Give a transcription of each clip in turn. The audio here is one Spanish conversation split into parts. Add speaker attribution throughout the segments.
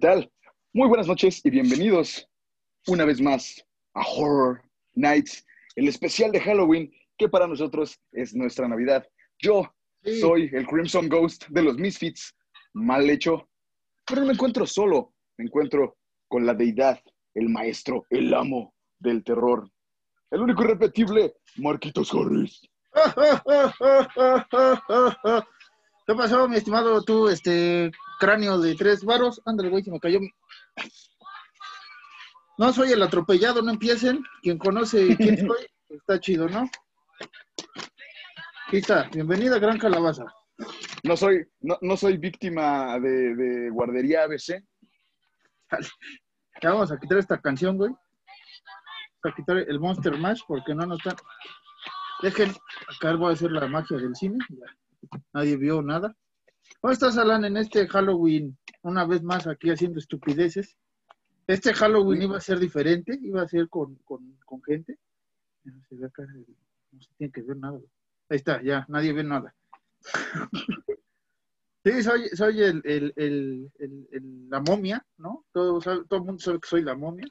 Speaker 1: tal? Muy buenas noches y bienvenidos una vez más a Horror Nights, el especial de Halloween que para nosotros es nuestra Navidad. Yo
Speaker 2: Sí.
Speaker 1: soy el Crimson Ghost de los Misfits, mal hecho, pero no me encuentro solo, me encuentro con la deidad, el maestro, el amo del terror, el único irrepetible Marquitos Harris.
Speaker 2: ¿Qué pasó, mi estimado tú, este cráneo de tres varos? Ándale, güey, se me cayó. No soy el atropellado, no empiecen. Quien conoce quién soy, está chido, ¿no? Aquí está, bienvenida, Gran Calabaza.
Speaker 1: No soy, no, no soy víctima de, de guardería ABC.
Speaker 2: Ya vamos a quitar esta canción, güey. Vamos a quitar el Monster Mash porque no nos están. Dejen, acá voy a hacer la magia del cine. Ya. Nadie vio nada. ¿Cómo estás, Alan, en este Halloween? Una vez más aquí haciendo estupideces. Este Halloween iba a ser diferente, iba a ser con, con, con gente. No se ve acá, no se tiene que ver nada. Ahí está, ya, nadie ve nada. Sí, soy, soy el, el, el, la momia, ¿no? Todo, todo el mundo sabe que soy la momia.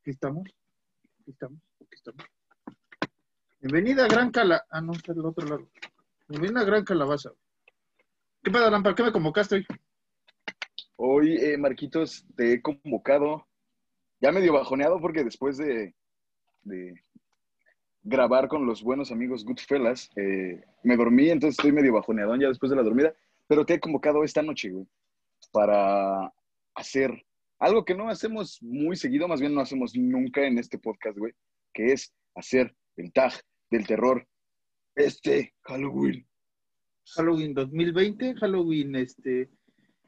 Speaker 2: Aquí estamos, aquí estamos, aquí estamos. Bienvenida a Gran Cala... Ah, no, está del otro lado. Bienvenida a Gran Calabaza. ¿Qué pasa, qué me convocaste hoy?
Speaker 1: Hoy, eh, Marquitos, te he convocado, ya medio bajoneado porque después de, de grabar con los buenos amigos Goodfellas, eh, me dormí, entonces estoy medio bajoneado ya después de la dormida, pero te he convocado esta noche, güey, para hacer algo que no hacemos muy seguido, más bien no hacemos nunca en este podcast, güey, que es hacer el tag del terror este Halloween.
Speaker 2: Halloween 2020, Halloween este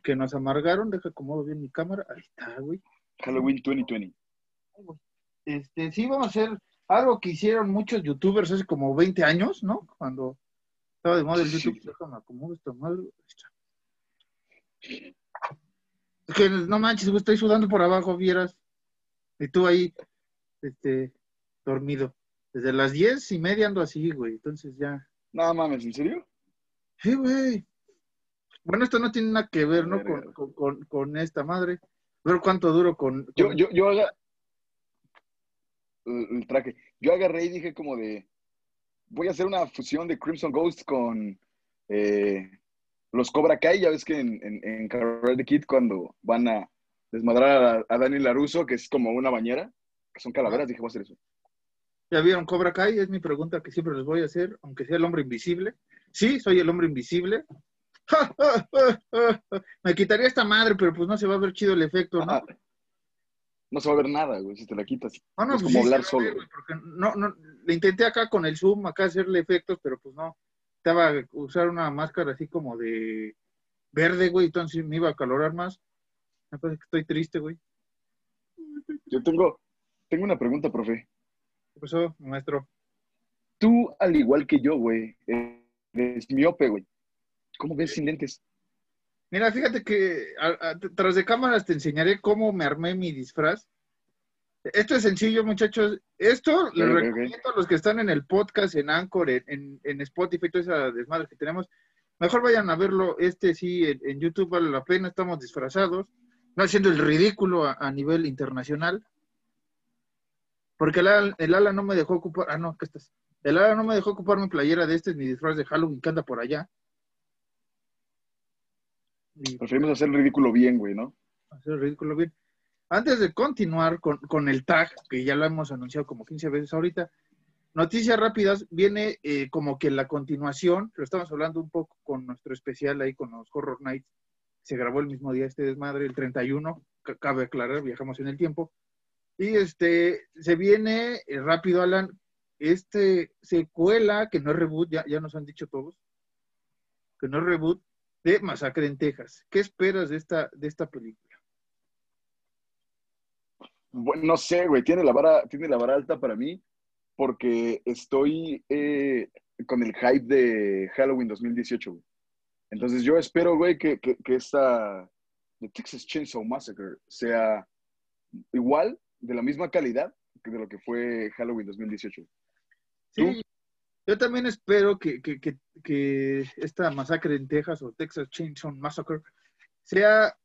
Speaker 2: que nos amargaron. Deja acomodo bien mi cámara. Ahí está, güey.
Speaker 1: Halloween 2020.
Speaker 2: Este, sí, vamos a hacer algo que hicieron muchos youtubers hace como 20 años, ¿no? Cuando estaba de moda el YouTube.
Speaker 1: Sí.
Speaker 2: Déjame acomodar esta madre. Es que no manches, güey, estoy sudando por abajo, vieras. Y tú ahí, este, dormido. Desde las diez y media ando así, güey. Entonces ya.
Speaker 1: Nada mames, ¿en serio?
Speaker 2: Sí, güey. Bueno, esto no tiene nada que ver, ¿no? Con,
Speaker 1: Verga.
Speaker 2: con, con- con esta madre. Ver cuánto duro con.
Speaker 1: Yo, yo, yo haga el el traje. Yo agarré y dije como de voy a hacer una fusión de Crimson Ghost con eh, los Cobra Kai. Ya ves que en, en, en Karate Kid cuando van a desmadrar a, a Dani Laruso, que es como una bañera, que son calaveras, dije voy a hacer eso.
Speaker 2: ¿Ya vieron Cobra Kai? Es mi pregunta que siempre les voy a hacer, aunque sea el hombre invisible. Sí, soy el hombre invisible. Me quitaría esta madre, pero pues no se va a ver chido el efecto, ¿no?
Speaker 1: Ah, no se va a ver nada, güey, si te la quitas.
Speaker 2: No, no,
Speaker 1: es
Speaker 2: pues
Speaker 1: como
Speaker 2: sí
Speaker 1: hablar solo,
Speaker 2: ver, porque no, no, le intenté acá con el zoom, acá hacerle efectos, pero pues no. Estaba a usar una máscara así como de verde, güey, entonces me iba a calorar más. Me parece que estoy triste, güey.
Speaker 1: Yo tengo, tengo una pregunta, profe.
Speaker 2: ¿Qué pasó, maestro?
Speaker 1: Tú, al igual que yo, güey, eres miope, güey. ¿Cómo ves sin lentes?
Speaker 2: Mira, fíjate que a- a- tras de cámaras te enseñaré cómo me armé mi disfraz. Esto es sencillo, muchachos. Esto les recomiendo a los que están en el podcast, en Anchor, en, en, en Spotify, toda esa desmadre que tenemos. Mejor vayan a verlo. Este sí, en, en YouTube vale la pena. Estamos disfrazados. No haciendo el ridículo a, a nivel internacional. Porque el, Ala- el ala no me dejó ocupar. Ah, no, ¿qué estás? El ala no me dejó ocupar mi playera de este, mi disfraz de Halloween que anda por allá. Y
Speaker 1: Preferimos hacer el ridículo bien, güey, ¿no?
Speaker 2: hacer el ridículo bien. Antes de continuar con, con el tag, que ya lo hemos anunciado como 15 veces ahorita, noticias rápidas, viene eh, como que la continuación, lo estamos hablando un poco con nuestro especial ahí con los Horror Nights, se grabó el mismo día este desmadre, el 31, ca- cabe aclarar, viajamos en el tiempo, y este, se viene eh, rápido, Alan, este secuela, que no es reboot, ya, ya nos han dicho todos, que no es reboot, de Masacre en Texas. ¿Qué esperas de esta, de esta película?
Speaker 1: Bueno, no sé, güey, tiene la vara, tiene la vara alta para mí porque estoy eh, con el hype de Halloween 2018, güey. Entonces yo espero, güey, que, que, que esta The Texas Chainsaw Massacre sea igual, de la misma calidad que de lo que fue Halloween 2018.
Speaker 2: Sí, yo también espero que, que, que, que esta masacre en Texas o Texas Chainsaw Massacre sea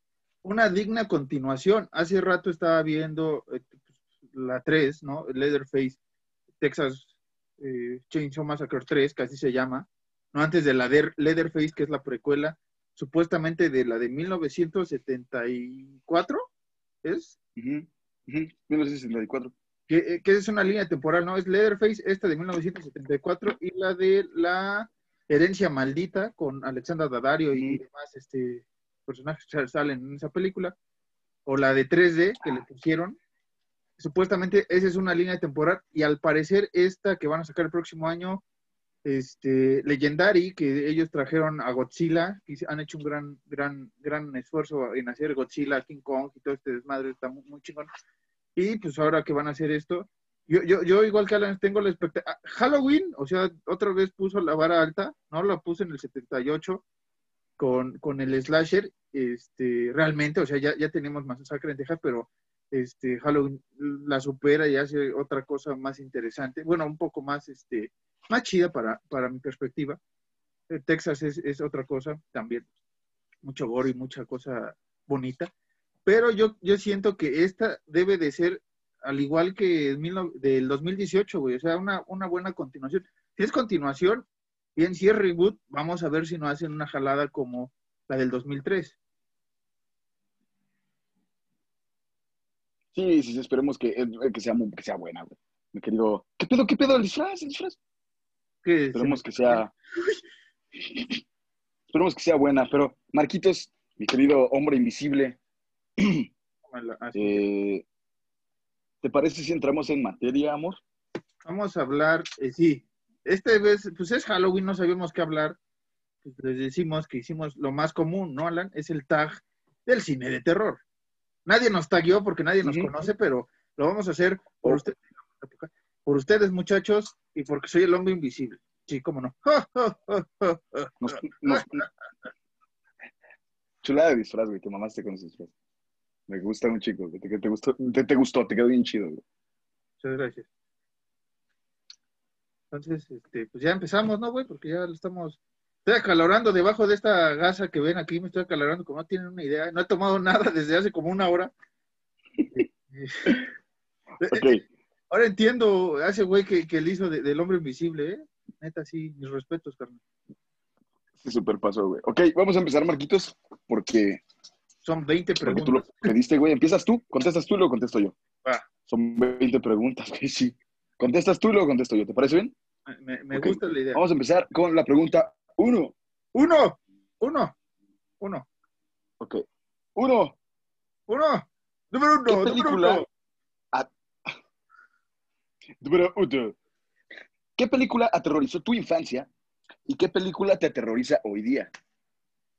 Speaker 2: una digna continuación. Hace rato estaba viendo eh, la 3, ¿no? Leatherface, Texas eh, Chainsaw Massacre 3, que así se llama, ¿no? Antes de la de Leatherface, que es la precuela, supuestamente de la de 1974, ¿es?
Speaker 1: 1974.
Speaker 2: Que, eh, que, es una línea temporal, ¿no? Es Leatherface, esta de 1974, y la de la herencia maldita con Alexandra Daddario y demás este, personajes que salen en esa película, o la de 3D que le pusieron. Supuestamente esa es una línea temporal y al parecer esta que van a sacar el próximo año, este, Legendary, que ellos trajeron a Godzilla, y han hecho un gran, gran, gran esfuerzo en hacer Godzilla, King Kong y todo este desmadre, está muy, muy chingón. Y pues ahora que van a hacer esto, yo, yo, yo igual que Alan tengo la expectativa. Halloween, o sea, otra vez puso la vara alta, ¿no? La puse en el 78 con, con el slasher, este, realmente, o sea, ya, ya tenemos Masacre en Texas, pero este, Halloween la supera y hace otra cosa más interesante, bueno, un poco más, este, más chida para, para mi perspectiva. Eh, Texas es, es, otra cosa también, mucho gore y mucha cosa bonita, pero yo, yo siento que esta debe de ser al igual que el del 2018, güey, o sea, una, una buena continuación. Si es continuación, bien, si es reboot, vamos a ver si no hacen una jalada como la del 2003.
Speaker 1: Sí, sí, esperemos que, eh, que, sea, que sea buena, güey. Mi querido. ¿Qué pedo, qué pedo el disfraz? ¿El disfraz? Esperemos que sea. esperemos que sea buena, pero Marquitos, mi querido hombre invisible. eh, ¿Te parece si entramos en materia, amor?
Speaker 2: Vamos a hablar, eh, sí. Este vez, pues es Halloween, no sabemos qué hablar. Pues les decimos que hicimos lo más común, ¿no, Alan? Es el tag del cine de terror. Nadie nos taguió porque nadie nos conoce, pero lo vamos a hacer por, oh. Por ustedes, muchachos, y porque soy el hombre invisible. Sí, cómo no.
Speaker 1: Chulada de disfraz, güey. Te mamaste con ese disfraz. Me gusta un chico. Te, te, gustó, te, te, gustó, te quedó bien chido, güey.
Speaker 2: Muchas gracias. Entonces, este, pues ya empezamos, ¿no, güey? Porque ya lo estamos Estoy acalorando debajo de esta gasa que ven aquí, me estoy acalorando como no tienen una idea. No he tomado nada desde hace como una hora. okay. Ahora entiendo a ese güey que, que le hizo del hombre invisible, ¿eh? Neta, sí, mis respetos, carnal.
Speaker 1: Sí, súper pasó, güey. Ok, vamos a empezar, Marquitos, porque...
Speaker 2: Son 20 preguntas.
Speaker 1: Porque tú lo pediste, güey. ¿Empiezas tú? ¿Contestas tú y lo contesto yo? Ah. Son 20 preguntas, güey, sí. ¿Contestas tú y lo contesto yo? ¿Te parece bien?
Speaker 2: Me, me gusta la idea.
Speaker 1: Vamos a empezar con la pregunta uno.
Speaker 2: Uno. Uno. Uno.
Speaker 1: Ok. Uno.
Speaker 2: Uno. Número uno.
Speaker 1: ¿Qué película? Número uno. ¿Qué película aterrorizó tu infancia y qué película te aterroriza hoy día?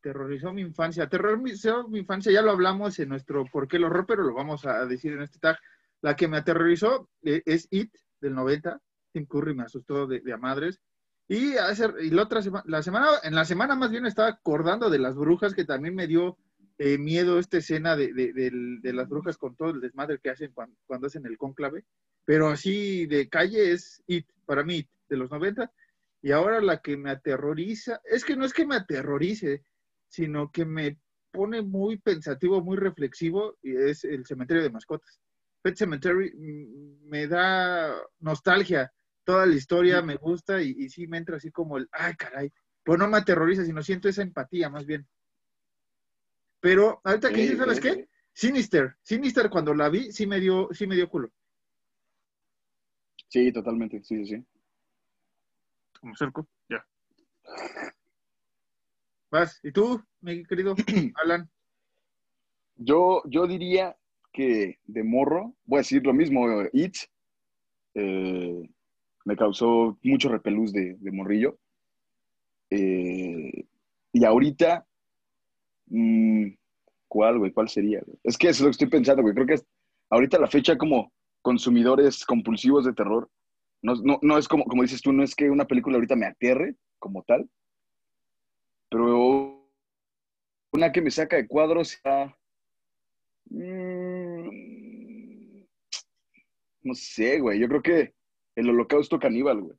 Speaker 2: Terrorizó mi infancia. Aterrorizó mi infancia, ya lo hablamos en nuestro ¿Por qué el horror? Pero lo vamos a decir en este tag. La que me aterrorizó eh, es It, del 90. Tim Curry me asustó de, de madres. Y, y la otra semana, la semana, en la semana más bien estaba acordando de las brujas, que también me dio eh, miedo esta escena de, las brujas con todo el desmadre que hacen cuando, hacen el cónclave. Pero así de calle es It, para mí, de los 90. Y ahora la que me aterroriza, es que no es que me aterrorice, sino que me pone muy pensativo, muy reflexivo, y es el cementerio de mascotas. Pet Cemetery mm, me da nostalgia toda la historia me gusta y, y, sí me entra así como el, ay, caray, pues no me aterroriza, sino siento esa empatía más bien. Pero ahorita que dices, ¿sabes qué? Sinister, Sinister cuando la vi sí me dio, sí me dio culo.
Speaker 1: Sí, totalmente, sí, sí.
Speaker 2: Como cerco, ya. Vas, ¿y tú, mi querido Alan?
Speaker 1: Yo, yo diría que de morro, voy a decir lo mismo, It, eh, me causó mucho repelús de, morrillo. Eh, y ahorita, mm, ¿cuál, güey? ¿Cuál sería? Es que es lo que estoy pensando, güey. Creo que ahorita la fecha como consumidores compulsivos de terror, no, no, es como, como dices tú, no es que una película ahorita me aterre como tal, pero una que me saca de cuadros, mm, no sé, güey, yo creo que el holocausto caníbal, güey.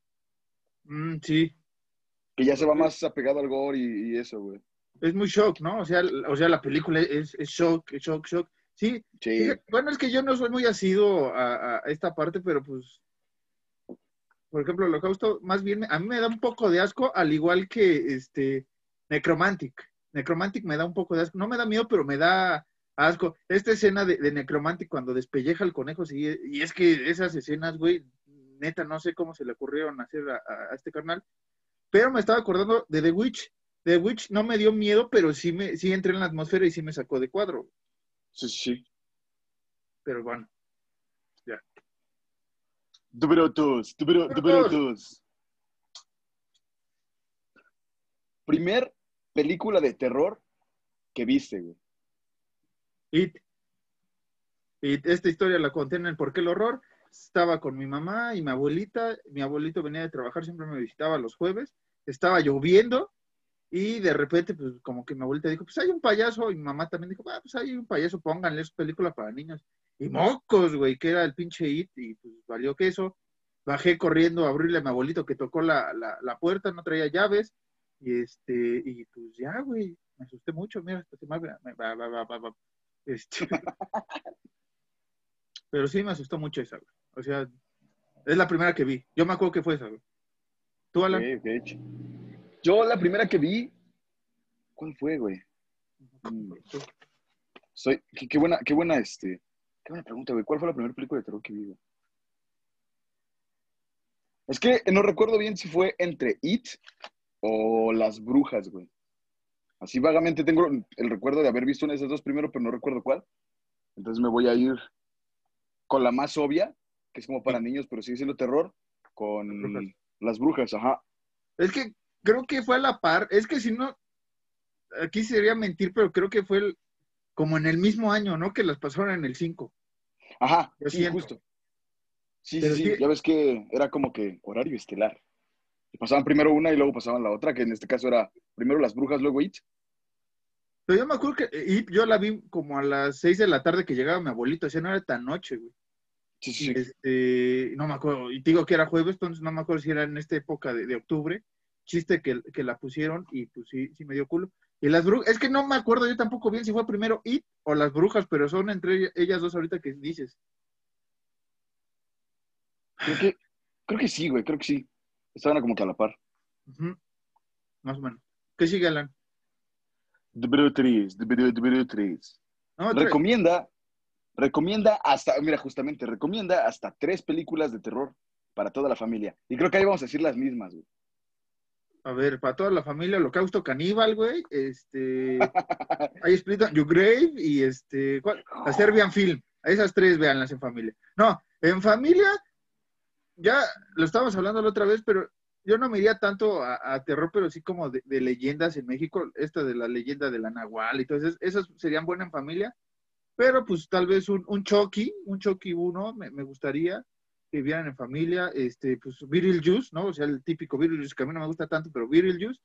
Speaker 2: Mm, sí.
Speaker 1: Que ya se va más apegado al gore y, eso, güey.
Speaker 2: Es muy shock, ¿no? O sea, o sea la película es, es shock, es shock, shock. Sí,
Speaker 1: Sí.
Speaker 2: bueno, es que yo no soy muy asido a, a esta parte, pero pues, por ejemplo, el holocausto, más bien, a mí me da un poco de asco, al igual que este Necromantic. Necromantic me da un poco de asco. No me da miedo, pero me da asco. Esta escena de, de Necromantic cuando despelleja al conejo, sí, y es que esas escenas, güey, neta, no sé cómo se le ocurrieron hacer a, a- a este carnal. Pero me estaba acordando de The Witch. The Witch no me dio miedo, pero sí me, sí entré en la atmósfera y sí me sacó de cuadro.
Speaker 1: Sí, sí, sí.
Speaker 2: Pero bueno.
Speaker 1: Número dos, número,
Speaker 2: Número
Speaker 1: número
Speaker 2: dos.
Speaker 1: dos. Primer película de terror que viste, güey.
Speaker 2: It. Esta historia la conté en el ¿Por qué el horror? Estaba con mi mamá y mi abuelita. Mi abuelito venía de trabajar, siempre me visitaba los jueves. Estaba lloviendo y de repente, pues como que mi abuelita dijo, pues hay un payaso. Y mi mamá también dijo, ah, pues hay un payaso, pónganle su película para niños. Y mocos, güey, que era el pinche It y pues valió queso. Bajé corriendo a abrirle a mi abuelito que tocó la, la, la puerta, no traía llaves. Y este, y pues ya, güey, me asusté mucho, mira, hasta se me. Este, pero sí me asustó mucho esa, güey. O sea, es la primera que vi. Yo me acuerdo que fue esa, güey. ¿Tú, Alan?
Speaker 1: Ok, ok. Yo la primera que vi, ¿cuál fue, güey? Mm, Soy, qué, qué buena, qué buena, este, qué buena pregunta, güey. ¿Cuál fue la primera película de terror que vi, güey? Es que no recuerdo bien si fue entre It o Las Brujas, güey. Así vagamente tengo el recuerdo de haber visto una de esas dos primero, pero no recuerdo cuál. Entonces me voy a ir con la más obvia, que es como para niños, pero sigue siendo terror, con
Speaker 2: Las Brujas.
Speaker 1: Las Brujas, ajá.
Speaker 2: Es que creo que fue a la par. Es que si no, aquí sería mentir, pero creo que fue el- como en el mismo año, ¿no? Que las pasaron en el 5.
Speaker 1: Ajá,
Speaker 2: Yo
Speaker 1: sí,
Speaker 2: siento.
Speaker 1: justo. Sí,
Speaker 2: Pero
Speaker 1: sí, sí, ya ves que era como que horario estelar. Y pasaban primero una y luego pasaban la otra, que en este caso era primero las brujas, luego It.
Speaker 2: Pero yo me acuerdo que eh, y yo la vi como a las 6 de la tarde que llegaba mi abuelito, sea, no era tan noche, güey.
Speaker 1: Sí, sí, sí.
Speaker 2: este, no me acuerdo, y te digo que era jueves, entonces no me acuerdo si era en esta época de, de octubre. Chiste que, que la pusieron y pues sí, sí me dio culo. Y las brujas, es que no me acuerdo yo tampoco bien si fue primero It o las brujas, pero son entre ellas dos ahorita que dices.
Speaker 1: Creo que, creo que sí, güey, creo que sí. Estaban como que a la par.
Speaker 2: Más o menos. ¿Qué sigue, Alan?
Speaker 1: 3, número, número 3.
Speaker 2: No,
Speaker 1: Recomienda, recomienda hasta, mira, justamente, recomienda hasta tres películas de terror para toda la familia. Y creo que ahí vamos a decir las mismas, güey.
Speaker 2: A ver, para toda la familia, Holocausto Caníbal, güey. Este. Hay Split on Your Grave y este. ¿cuál? La Serbian Film. A esas tres, véanlas en familia. No, en familia, ya lo estábamos hablando la otra vez, pero yo no me iría tanto a, a terror, pero sí como de, de leyendas en México. Esta de la leyenda de la Nahual y todo eso. Esas serían buenas en familia. Pero pues tal vez un, un Chucky, un Chucky 1, me, me gustaría que vieran en familia, este, pues Viril Juice, ¿no? O sea, el típico Viril Juice, que a mí no me gusta tanto, pero Viril Juice.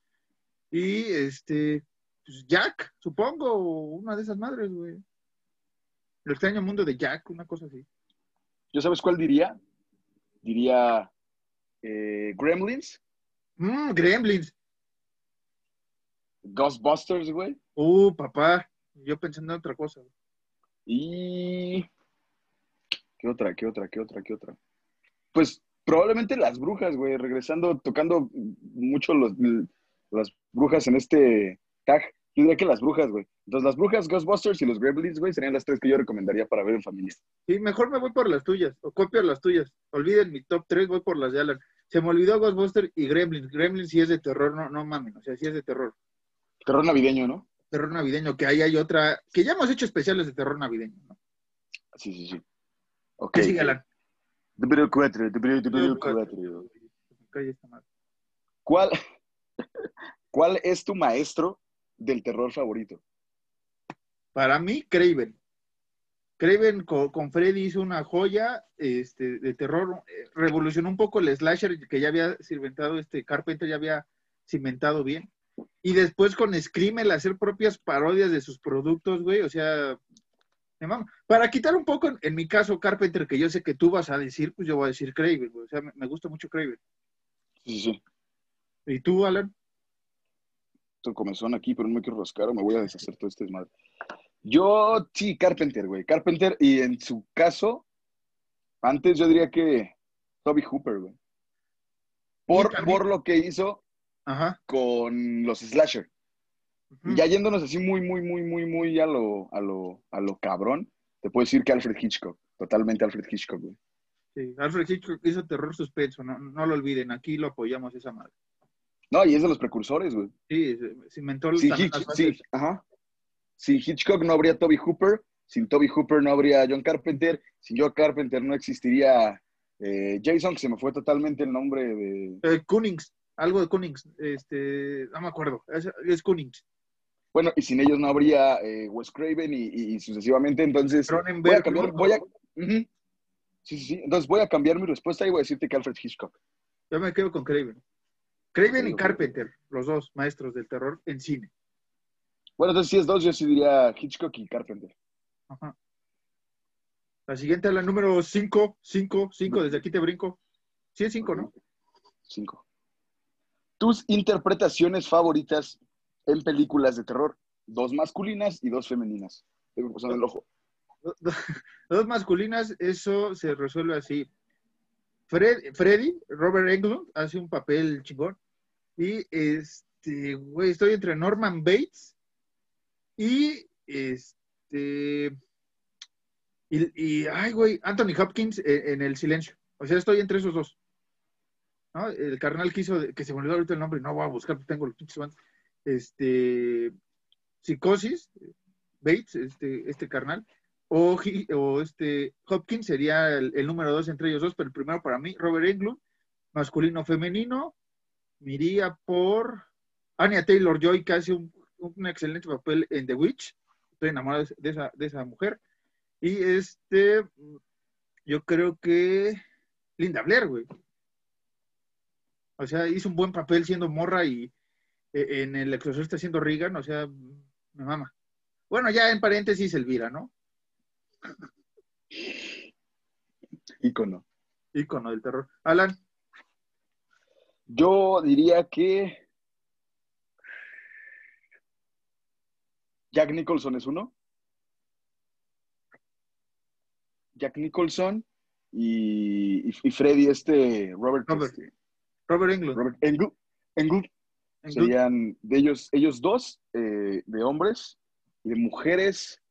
Speaker 2: Y este, pues Jack, supongo, una de esas madres, güey. El extraño mundo de Jack, una cosa así.
Speaker 1: ¿Yo sabes cuál diría? Diría eh, Gremlins,
Speaker 2: Mmm, Gremlins.
Speaker 1: Ghostbusters, güey.
Speaker 2: Uh, papá. Yo pensando en otra cosa. güey.
Speaker 1: Y. ¿Qué otra? ¿Qué otra? ¿Qué otra? ¿Qué otra? Pues probablemente las brujas, güey. Regresando, tocando mucho los, las brujas en este tag. Yo diría que las brujas, güey. Entonces, las brujas, Ghostbusters y los Gremlins, güey, serían las tres que yo recomendaría para ver en familia.
Speaker 2: Sí, mejor me voy por las tuyas, o copio las tuyas. Olviden mi top 3, voy por las de Alan. Se me olvidó Ghostbuster y Gremlins. Gremlins sí es de terror, no, no mamen, o sea, sí es de terror.
Speaker 1: Terror navideño, ¿no?
Speaker 2: Terror navideño, que ahí hay otra, que ya hemos hecho especiales de terror navideño, ¿no?
Speaker 1: Sí, sí, sí. Ok.
Speaker 2: ¿Qué sigue, Alan?
Speaker 1: ¿Cuál, ¿Cuál es tu maestro del terror favorito?
Speaker 2: Para mí, Craven. Craven con, con Freddy hizo una joya este, de terror, revolucionó un poco el slasher que ya había cimentado, este Carpenter ya había cimentado bien. Y después con Scream el hacer propias parodias de sus productos, güey, o sea, me mama. para quitar un poco, en, mi caso, Carpenter, que yo sé que tú vas a decir, pues yo voy a decir Craven, güey, o sea, me, me gusta mucho Craven.
Speaker 1: Sí, sí.
Speaker 2: ¿Y tú, Alan?
Speaker 1: comezón aquí, pero no me quiero rascar o me voy a deshacer todo este desmadre. Yo, sí, Carpenter, güey. Carpenter, y en su caso, antes yo diría que Toby Hooper, güey. Por, por lo que hizo
Speaker 2: Ajá.
Speaker 1: con los slasher.
Speaker 2: Ujú.
Speaker 1: Ya yéndonos así muy, muy, muy, muy, muy a lo, a lo, a lo cabrón, te puedo decir que Alfred Hitchcock. Totalmente Alfred Hitchcock, güey.
Speaker 2: Sí, Alfred Hitchcock hizo terror suspenso, no, no lo olviden, aquí lo apoyamos esa madre.
Speaker 1: No, y es de los precursores, güey.
Speaker 2: Sí, se- inventó
Speaker 1: Hitch- sin-
Speaker 2: bases.
Speaker 1: ajá. Sin Hitchcock no habría Toby Hooper, sin Toby Hooper no habría John Carpenter, sin John Carpenter no existiría eh, Jason, que se me fue totalmente el nombre de...
Speaker 2: Eh, Cunnings, algo de Cunnings, este, no me acuerdo, es, es Cunnings.
Speaker 1: Bueno, y sin ellos no habría eh, Wes Craven y, y- y sucesivamente, entonces... Voy a cambiar, voy a... Ujú. Sí, sí, sí. Entonces voy a cambiar mi respuesta y voy a decirte que Alfred Hitchcock.
Speaker 2: Yo me quedo con Craven. Craven y. Carpenter, los dos maestros del terror en cine.
Speaker 1: Bueno, entonces si es dos, yo sí diría Hitchcock y Carpenter.
Speaker 2: Ajá. La siguiente es la número 5, 5, 5, desde aquí te brinco. Sí, es 5, ¿no?
Speaker 1: Cinco. Tus interpretaciones favoritas en películas de terror. Dos masculinas y dos femeninas. Tengo en el ojo.
Speaker 2: Do- do- Dos masculinas, eso se resuelve así. Fred- Freddy, Robert Englund, hace un papel chingón. Y este, güey, estoy entre Norman Bates y este. Y, ay, güey, Anthony Hopkins en, El Silencio. O sea, estoy entre esos dos. El carnal que hizo, que se me olvidó ahorita el nombre, no voy a buscar, tengo pinches bandos. Este. Psicosis, Bates, este, este carnal. O, o este Hopkins sería el, número dos entre ellos dos, pero el primero para mí, Robert Englund, masculino femenino, me iría por Anya Taylor Joy, que hace un, un excelente papel en The Witch. Estoy enamorado de esa, de esa mujer. Y este, yo creo que Linda Blair, güey. O sea, hizo un buen papel siendo morra y en el exorcista siendo Regan, o sea, me mama. Bueno, ya en paréntesis, Elvira, ¿no?
Speaker 1: Ícono.
Speaker 2: Ícono del terror. Alan,
Speaker 1: Yo diría que Jack Nicholson es uno. Jack Nicholson y, y- Freddy, este Robert,
Speaker 2: Robert.
Speaker 1: este,
Speaker 2: Robert Englund.
Speaker 1: Robert Englund, Englund. Serían de ellos, ellos dos, eh, de hombres y de mujeres.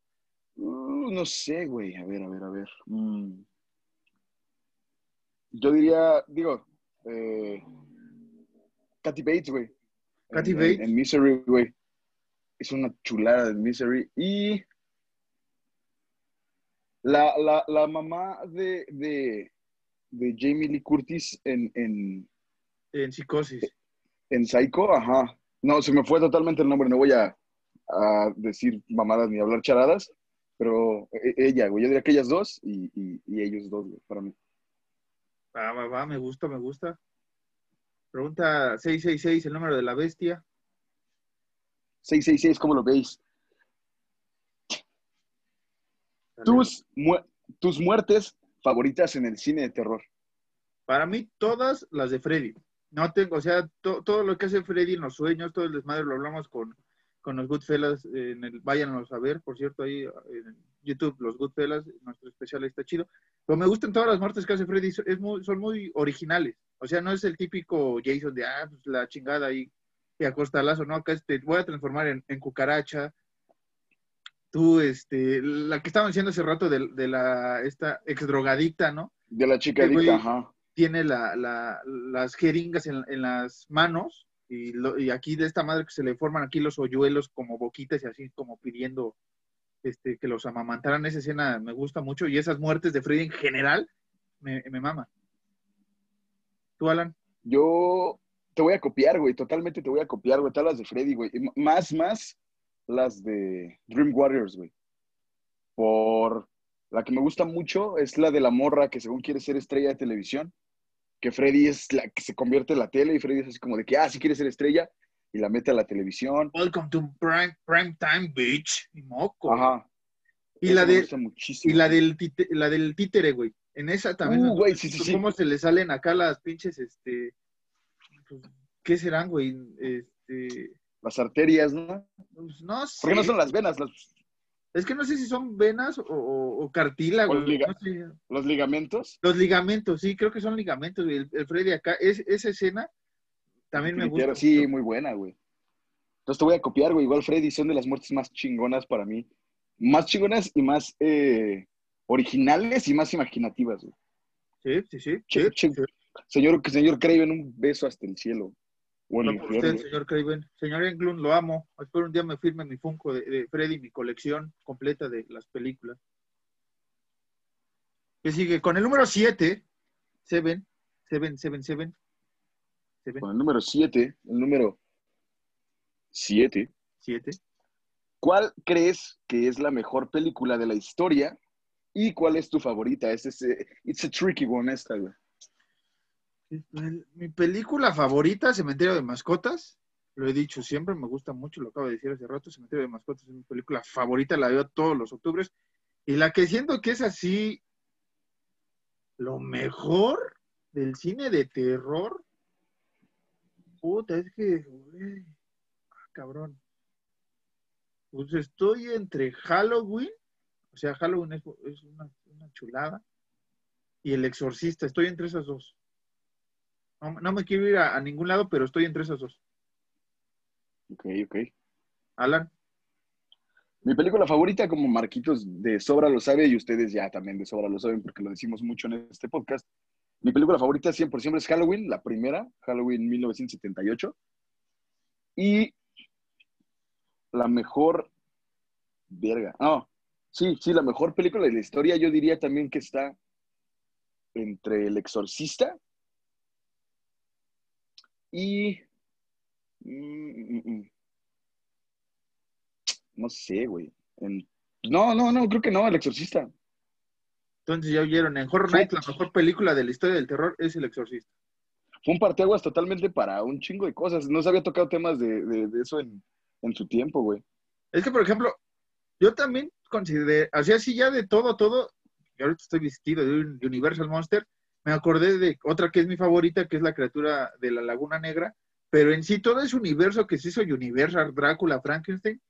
Speaker 1: uh, no sé, güey. A ver, a ver, a ver. Mm. Yo diría, digo, eh, Kathy Bates, güey.
Speaker 2: Kathy
Speaker 1: En-
Speaker 2: Bates.
Speaker 1: En, en Misery, güey. Es una chulada de Misery. Y la, la, la mamá de, de, de Jamie Lee Curtis en, en,
Speaker 2: En psicosis.
Speaker 1: En Psycho, ajá. No, se me fue totalmente el nombre, no voy a, a decir mamadas ni hablar charadas, pero e- ella, güey, yo diría que ellas dos y, y- y ellos dos, güey, para mí.
Speaker 2: Va, va, va, me gusta, me gusta. Pregunta 666, el número de la bestia.
Speaker 1: 666, ¿cómo lo veis? Tus, mu- tus muertes favoritas en el cine de terror.
Speaker 2: Para mí, todas las de Freddy. No tengo, o sea, to- todo lo que hace Freddy en los sueños, todo el desmadre lo hablamos con, con los Goodfellas, en el, váyanos a ver, por cierto, ahí en YouTube, los Goodfellas, nuestro especial ahí está chido. Pero me gustan todas las muertes que hace Freddy, es muy- son muy originales. O sea, no es el típico Jason de, ah, pues la chingada ahí, y a costalazo, ¿no? Acá este, voy a transformar en, en cucaracha. Tú, este, la que estaban diciendo hace rato de, de la, esta ex drogadicta, ¿no?
Speaker 1: De la chica
Speaker 2: Sí, güey.
Speaker 1: adicta, ajá.
Speaker 2: Tiene la, la- las jeringas en, en las manos y, lo- y aquí de esta madre que se le forman aquí los hoyuelos como boquitas y así como pidiendo este, que los amamantaran. Esa escena me gusta mucho y esas muertes de Freddy en general me, me mama. ¿Tú, Alan?
Speaker 1: Yo te voy a copiar, güey, totalmente te voy a copiar, güey, todas las de Freddy, güey. Más, más las de Dream Warriors, güey. Por la que me gusta mucho es la de la morra que según quiere ser estrella de televisión, que Freddy es la que se convierte en la tele y Freddy es así como de que, ah, sí quiere ser estrella y la mete a la televisión.
Speaker 2: Welcome to Prime, prime Time, bitch. Y moco.
Speaker 1: Ajá.
Speaker 2: Y la de y la del tite- la del títere, güey. En esa también.
Speaker 1: Uh, güey, sí, sí.
Speaker 2: ¿Cómo se le salen acá las pinches, este, pues, ¿qué serán, güey? Este,
Speaker 1: las arterias, ¿no?
Speaker 2: Pues no sé.
Speaker 1: Porque no son las venas, las-
Speaker 2: Es que no sé si son venas o, o- o cartílago.
Speaker 1: O liga-
Speaker 2: no sé.
Speaker 1: los ligamentos.
Speaker 2: Los ligamentos, sí, creo que son ligamentos. güey. El, el Freddy acá, es, esa escena también me gusta.
Speaker 1: Sí,
Speaker 2: mucho.
Speaker 1: muy buena, güey. Entonces te voy a copiar, güey. Igual Freddy son de las muertes más chingonas para mí. Más chingonas y más eh, originales y más imaginativas, güey.
Speaker 2: Sí, sí, sí.
Speaker 1: Che-
Speaker 2: sí,
Speaker 1: che-
Speaker 2: sí.
Speaker 1: Señor, señor Craven, un beso hasta el cielo. O el
Speaker 2: No por
Speaker 1: infierno.
Speaker 2: usted, señor Craven. Señor Englund, lo amo. Espero un día me firme mi Funko de, de Freddy, mi colección completa de las películas. Que sigue con el número 7, Seven, Seven, Seven, Seven. Seven,
Speaker 1: Con el número 7, el número 7.
Speaker 2: 7.
Speaker 1: ¿Cuál crees que es la mejor película de la historia? ¿Y cuál es tu favorita? Es ese, it's a tricky one esta, güey.
Speaker 2: Mi película favorita, Cementerio de Mascotas. Lo he dicho siempre, me gusta mucho, lo acabo de decir hace rato. Cementerio de Mascotas es mi película favorita, la veo todos los octubres. Y la que siento que es así, lo mejor del cine de terror. Puta, es que, güey, ah, cabrón. Pues estoy entre Halloween, o sea, Halloween es, es una, una chulada, y El Exorcista, estoy entre esas dos. No, no me quiero ir a, a ningún lado, pero estoy entre esas dos.
Speaker 1: Ok, ok.
Speaker 2: Alan,
Speaker 1: Mi película favorita, como Marquitos de sobra lo sabe, y ustedes ya también de sobra lo saben porque lo decimos mucho en este podcast. Mi película favorita siempre, siempre es Halloween, la primera, Halloween 1978. Y la mejor, verga, no, sí, sí, la mejor película de la historia, yo diría también que está entre El Exorcista y... mm, mm, mm. No sé, güey. En- No, no, no, creo que no, El Exorcista.
Speaker 2: entonces ya oyeron, en Horror Night la mejor película de la historia del terror es El Exorcista.
Speaker 1: Fue un parteaguas totalmente para un chingo de cosas. No se había tocado temas de, de- de eso en, en su tiempo, güey.
Speaker 2: Es que, por ejemplo, yo también consideré, o sea, sí ya de todo, todo, y ahorita estoy vestido de un Universal Monster, me acordé de otra que es mi favorita, que es la criatura de la Laguna Negra, pero en sí todo ese universo que se hizo Universal, Drácula, Frankenstein,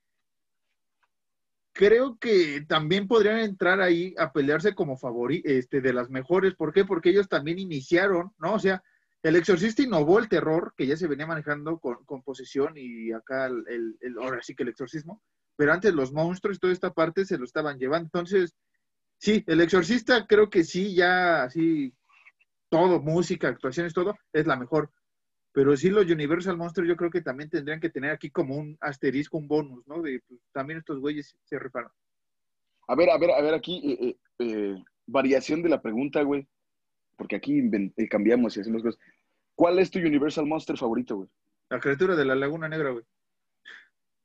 Speaker 2: creo que también podrían entrar ahí a pelearse como favori, este, de las mejores. ¿Por qué? Porque ellos también iniciaron, ¿no? O sea, el exorcista innovó el terror, que ya se venía manejando con, con posesión y acá el, el- el- ahora sí que el exorcismo, pero antes los monstruos y toda esta parte se lo estaban llevando. Entonces, sí, el exorcista creo que sí, ya así, todo, música, actuaciones, todo, es la mejor. Pero sí, los Universal Monsters yo creo que también tendrían que tener aquí como un asterisco, un bonus, ¿no? De pues, también estos güeyes se reparan.
Speaker 1: A ver, a ver, a ver, aquí, eh, eh, eh, variación de la pregunta, güey. Porque aquí cambiamos y hacemos cosas. ¿Cuál es tu Universal Monster favorito, güey?
Speaker 2: La criatura de la Laguna Negra, güey.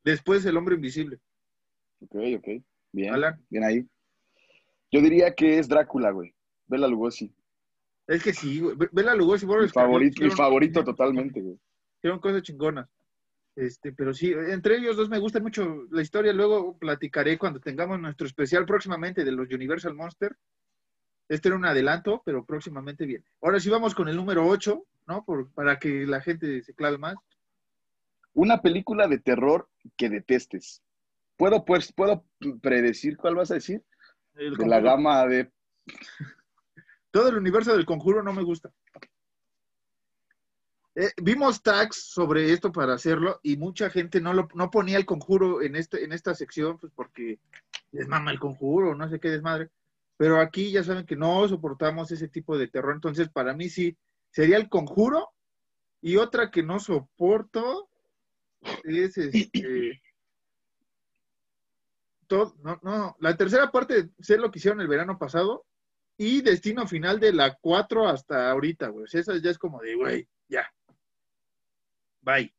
Speaker 2: Después el hombre invisible.
Speaker 1: Ok, ok. Bien,
Speaker 2: Alan.
Speaker 1: bien ahí. Yo diría que es Drácula, güey. Bela Lugosi.
Speaker 2: Es que sí, güey. Ve- Bela Lugosi,
Speaker 1: Mi
Speaker 2: Boris
Speaker 1: favorito, mi
Speaker 2: hicieron-
Speaker 1: favorito totalmente, güey.
Speaker 2: hicieron cosas chingonas. Este, pero sí, entre ellos dos me gusta mucho la historia. Luego platicaré cuando tengamos nuestro especial próximamente de los Universal Monster. Este era un adelanto, pero próximamente bien. Ahora sí vamos con el número 8, ¿no? Por, para que la gente se clave más.
Speaker 1: Una película de terror que detestes. ¿Puedo, pues, ¿Puedo predecir cuál vas a decir?
Speaker 2: El
Speaker 1: De la gama de...
Speaker 2: Todo el universo del conjuro no me gusta. Eh, vimos tags sobre esto para hacerlo y mucha gente no, lo, no ponía el conjuro en, este, en esta sección pues porque les mama el conjuro, no sé qué desmadre. Pero aquí ya saben que no soportamos ese tipo de terror. Entonces, para mí sí, sería el conjuro. Y otra que no soporto es este. todo- no, no, la tercera parte sé lo que hicieron el verano pasado y destino final de la 4 hasta ahorita, güey. O sea, esa ya es como de, güey, ya. Bye.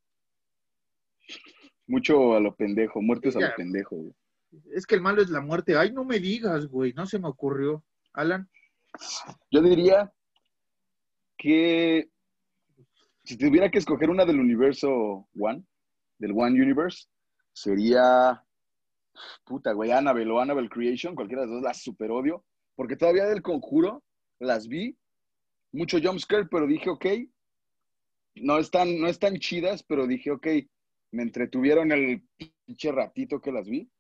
Speaker 1: Mucho a lo pendejo, muertes a
Speaker 2: Ya.
Speaker 1: lo pendejo, güey.
Speaker 2: Es que el malo es la muerte. Ay, no me digas, güey. No se me ocurrió. Alan,
Speaker 1: Yo diría que si tuviera que escoger una del universo One, del One Universe, sería puta, güey, Annabelle o Annabelle Creation, cualquiera de las dos las super odio, porque todavía del conjuro las vi, mucho jumpscare, pero dije, ok, no están, no están chidas, pero dije, ok, me entretuvieron el pinche ratito que las vi.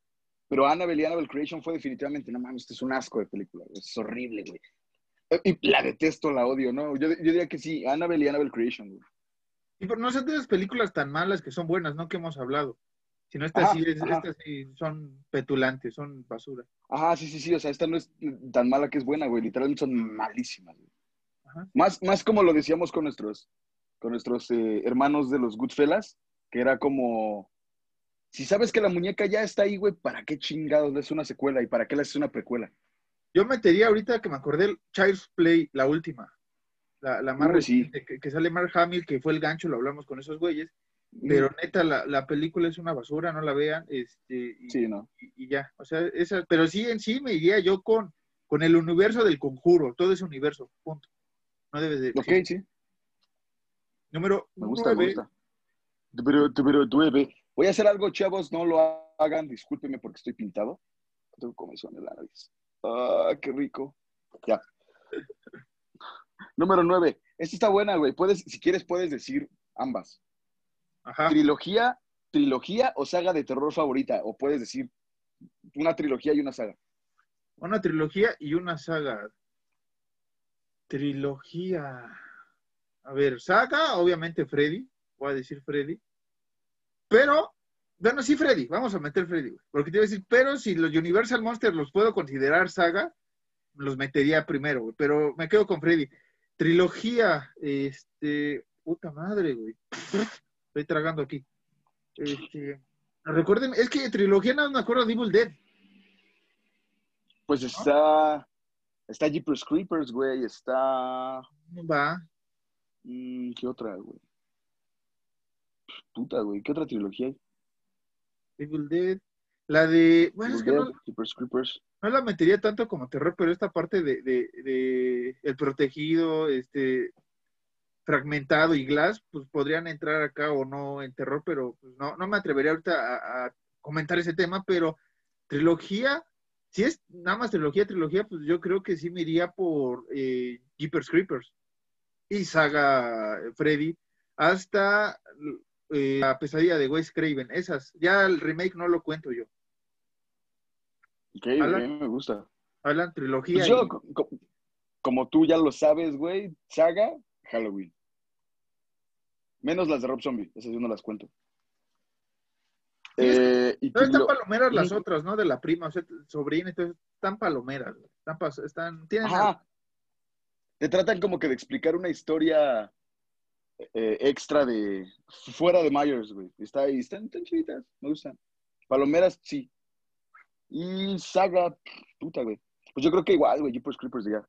Speaker 1: Pero Annabelle y Annabelle Creation fue definitivamente, no mames, esto es un asco de película, es horrible, güey. Y la detesto, la odio, ¿no? Yo, yo diría que sí, Annabelle y Annabelle Creation, güey.
Speaker 2: Y pero no son de esas películas tan malas que son buenas, ¿no? Que hemos hablado. Sino estas
Speaker 1: Ajá,
Speaker 2: sí, es- estas sí son petulantes, son basura.
Speaker 1: Ajá, sí, sí, sí, o sea, esta no es tan mala que es buena, güey, literalmente son malísimas, güey.
Speaker 2: Ajá.
Speaker 1: Más, más como lo decíamos con nuestros, con nuestros eh, hermanos de los Goodfellas, que era como, si sabes que la muñeca ya está ahí, güey, ¿para qué chingados le haces una secuela y para qué le haces una precuela?
Speaker 2: Yo metería ahorita que me acordé Child's Play, la última. La, la más
Speaker 1: Uy, sí.
Speaker 2: reciente, que, que sale Mark Hamill, que fue el gancho, lo hablamos con esos güeyes. Pero neta, la, la película es una basura, no la vean. Este, y,
Speaker 1: Sí, ¿no?
Speaker 2: y- y ya. O sea, esa, pero sí, en sí me iría yo con, con el universo del conjuro, todo ese universo, punto. No debe de.
Speaker 1: Ok, sí,
Speaker 2: Número
Speaker 1: me gusta, me gusta. Pero, pero, nueve. Voy a hacer algo, chavos, no lo hagan, discúlpenme porque estoy pintado. Tengo comezón en la nariz. Ah, qué rico. Ya. Número nueve. Esta está buena, güey. Puedes, si quieres, puedes decir ambas.
Speaker 2: Ajá.
Speaker 1: Trilogía, trilogía o saga de terror favorita. O puedes decir una trilogía y una saga.
Speaker 2: Una trilogía y una saga. Trilogía. A ver, saga, obviamente Freddy. Voy a decir Freddy. Pero, bueno, sí, Freddy. Vamos a meter Freddy. güey. Porque te iba a decir, pero si los Universal Monsters los puedo considerar saga, los metería primero, güey. Pero me quedo con Freddy. Trilogía, este. Puta madre, güey. Estoy tragando aquí. Este. Recuerden, es que trilogía no me acuerdo de Evil Dead.
Speaker 1: Pues está. Está Jeepers Creepers, güey. Está.
Speaker 2: Va.
Speaker 1: mm, ¿Qué otra, güey? Puta, güey. ¿Qué otra trilogía hay?
Speaker 2: Evil Dead. La de. Bueno, es que no,
Speaker 1: Jeepers Creepers.
Speaker 2: no la metería tanto como terror, pero esta parte de, de, de El Protegido, este. Fragmentado y Glass, pues podrían entrar acá o no en terror, pero pues no, no me atrevería ahorita a, a comentar ese tema, pero trilogía, si es nada más trilogía, trilogía, pues yo creo que sí me iría por eh, Jeepers Creepers y saga eh, Freddy hasta eh, la pesadilla de Wes Craven, esas, ya el remake no lo cuento yo.
Speaker 1: Ok,
Speaker 2: Alan.
Speaker 1: me gusta.
Speaker 2: Hablan trilogía.
Speaker 1: Pues yo,
Speaker 2: y-
Speaker 1: como tú ya lo sabes, güey, saga, Halloween. Menos las de Rob Zombie, esas yo no las cuento. Eh, y
Speaker 2: Pero están palomeras las otras, ¿no? De la prima, o sea, sobrina, entonces están palomeras, güey. están, están, tienen
Speaker 1: Ajá. Te tratan como que de explicar una historia eh, extra de fuera de Myers, güey. Está ahí, están chiditas, me gustan. Palomeras, sí. Y saga, puta, güey. Pues yo creo que igual, güey, Jeepers Creepers ya.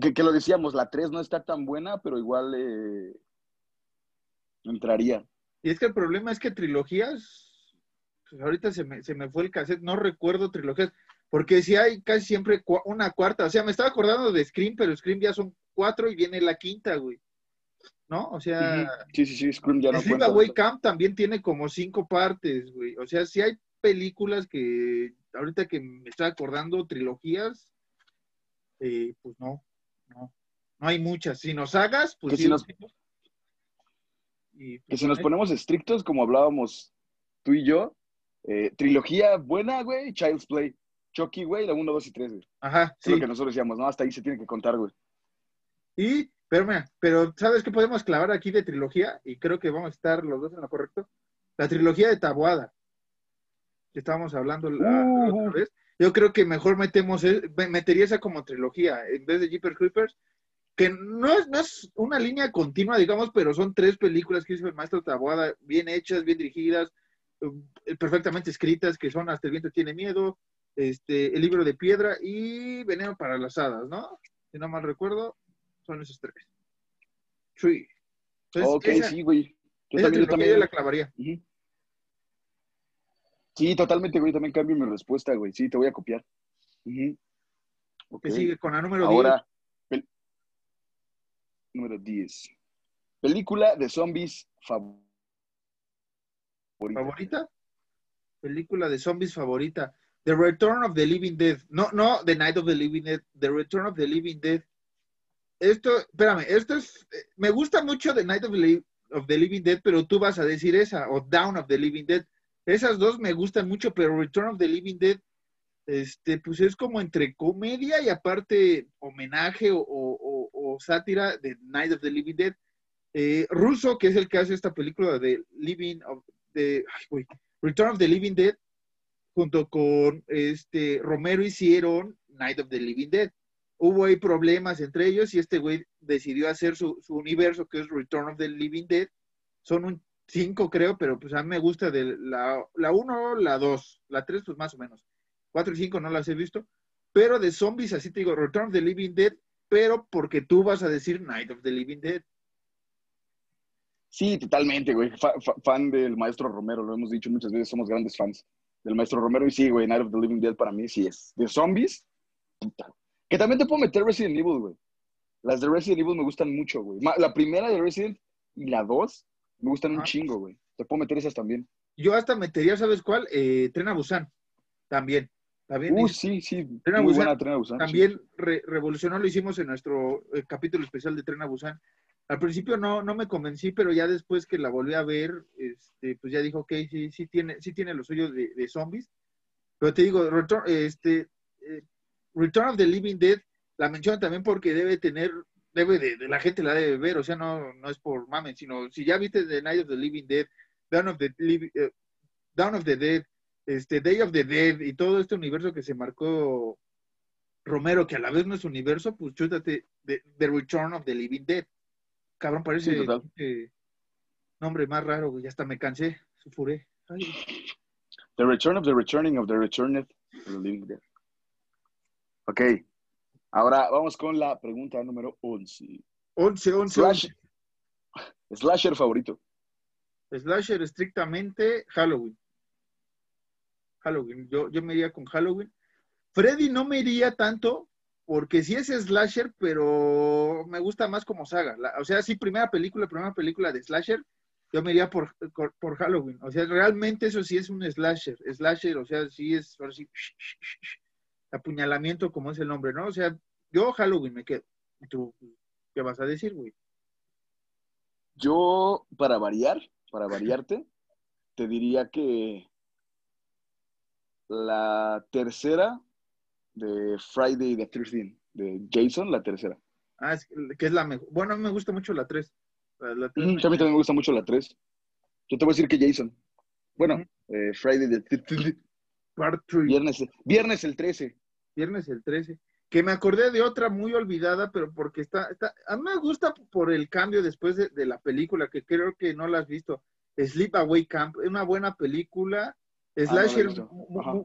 Speaker 1: Que, que lo decíamos, la 3 no está tan buena, pero igual eh, entraría.
Speaker 2: Y es que el problema es que trilogías, pues ahorita se me, se me fue el cassette, no recuerdo trilogías, porque si hay casi siempre una cuarta, o sea, me estaba acordando de Scream, pero Scream ya son cuatro y viene la quinta, güey. ¿No? O sea.
Speaker 1: Sí, sí, sí, Scream ya no cuenta.
Speaker 2: Sleepaway Camp también tiene como cinco partes, güey. O sea, si hay películas que ahorita que me estoy acordando, trilogías, eh, pues no, no, hay muchas. Si nos hagas, pues
Speaker 1: Que
Speaker 2: sí.
Speaker 1: si nos-
Speaker 2: y,
Speaker 1: Que
Speaker 2: pues,
Speaker 1: si nos ponemos estrictos, como hablábamos tú y yo, eh, trilogía buena, güey, Child's Play. Chucky, güey, la 1, 2 y 3, güey.
Speaker 2: Ajá,
Speaker 1: Es
Speaker 2: sí.
Speaker 1: lo que nosotros decíamos, ¿no? Hasta ahí se tiene que contar, güey.
Speaker 2: Y, pero mira, pero ¿sabes qué podemos clavar aquí de trilogía? Y creo que vamos a estar los dos en lo correcto. La trilogía de Tabuada, que estábamos hablando la, la
Speaker 1: Uh.
Speaker 2: otra vez. Yo creo que mejor metemos, e- me- metería esa como trilogía, en vez de Jeepers Creepers, que no es, no es una línea continua, digamos, pero son tres películas que hizo el maestro Tabuada, bien hechas, bien dirigidas, eh, perfectamente escritas, que son Hasta el viento tiene miedo, este, El libro de piedra y Veneno para las hadas, ¿no? Si no mal recuerdo, son esos tres. Sí. Entonces,
Speaker 1: ok,
Speaker 2: esa,
Speaker 1: sí, güey. Yo
Speaker 2: esa
Speaker 1: también, yo también.
Speaker 2: la clavaría.
Speaker 1: Sí, totalmente, güey. También cambio mi respuesta, güey. Sí, te voy a copiar.
Speaker 2: Que sigue con la número 10.
Speaker 1: Ahora, pel- número 10. Película de zombies favorita.
Speaker 2: ¿Favorita? Película de zombies favorita. The Return of the Living Dead. No, no, The Night of the Living Dead. The Return of the Living Dead. Esto, espérame, esto es. Me gusta mucho The Night of the, of the Living Dead, pero tú vas a decir esa, o Down of the Living Dead. Esas dos me gustan mucho, pero Return of the Living Dead, este, pues es como entre comedia y aparte homenaje o, o- sátira de Night of the Living Dead. Eh, Russo, que es el que hace esta película de Living of the, ay, Return of the Living Dead, junto con este Romero hicieron Night of the Living Dead. Hubo ahí problemas entre ellos y este güey decidió hacer su, su universo que es Return of the Living Dead. Son un cinco, creo, pero pues a mí me gusta de la, la uno, la dos, la tres, pues más o menos. Cuatro y cinco no las he visto. Pero de zombies, así te digo, Return of the Living Dead, pero porque tú vas a decir Night of the Living Dead.
Speaker 1: Sí, totalmente, güey. Fa- fa- fan del maestro Romero, lo hemos dicho muchas veces, somos grandes fans del maestro Romero. Y sí, güey, Night of the Living Dead para mí sí es. De zombies, puta. Que también te puedo meter Resident Evil, güey. Las de Resident Evil me gustan mucho, güey. La primera de Resident y la dos me gustan un chingo, güey. Te puedo meter esas también.
Speaker 2: Yo hasta metería, ¿sabes cuál? Eh, Tren a Busan. También. También,
Speaker 1: Uh,
Speaker 2: hizo-
Speaker 1: sí, sí.
Speaker 2: Tren a
Speaker 1: Muy
Speaker 2: Busan
Speaker 1: buena Tren a Busan. sí.
Speaker 2: también re- revolucionó, lo hicimos en nuestro eh, capítulo especial de Tren a Busan. Al principio no, no me convencí, pero ya después que la volví a ver, este, pues ya dijo, ok, sí, sí tiene, sí tiene lo suyo de, de zombies. Pero te digo, Return, este, eh, Return of the Living Dead, la menciono también porque debe tener, debe de, de la gente la debe ver, o sea, no, no es por mamen, sino si ya viste The Night of the Living Dead, Dawn of the, Dawn of the Dead, este, Day of the Dead y todo este universo que se marcó Romero, que a la vez no es universo, pues chútate The, The Return of the Living Dead. Cabrón, parece
Speaker 1: Sí,
Speaker 2: nombre más raro, güey. Ya hasta me cansé, sufuré. Ay,
Speaker 1: The Return of the Returning of the Returned of the Living Dead. Ok. Ahora vamos con la pregunta número 11.
Speaker 2: 11, 11,
Speaker 1: Slash, slasher favorito.
Speaker 2: 11. Slasher estrictamente Halloween. Halloween. Yo, yo me iría con Halloween. Freddy no me iría tanto porque sí es slasher, pero me gusta más como saga. O sea, sí, primera película, primera película de slasher, yo me iría por, por, Halloween. O sea, realmente eso sí es un slasher. Slasher, o sea, sí es, ahora sí, apuñalamiento como es el nombre, ¿no? O sea, yo Halloween me quedo. ¿Y ¿Tú qué vas a decir, güey?
Speaker 1: Yo, para variar, para variarte, te diría que la tercera de Friday the 13 de Jason, la tercera.
Speaker 2: Ah, es, que es la mejor. Bueno, a mí me gusta mucho la 3. La, la tres
Speaker 1: Ujú,
Speaker 2: me-
Speaker 1: A mí también me gusta mucho la 3. Yo te voy a decir que Jason. Bueno, eh, Friday the 13
Speaker 2: Part three.
Speaker 1: Viernes, viernes el 13.
Speaker 2: Viernes el 13. Que me acordé de otra muy olvidada, pero porque está, está a mí me gusta por el cambio después de, de la película, que creo que no la has visto. Sleepaway Camp, es una buena película.
Speaker 1: He
Speaker 2: Slasher,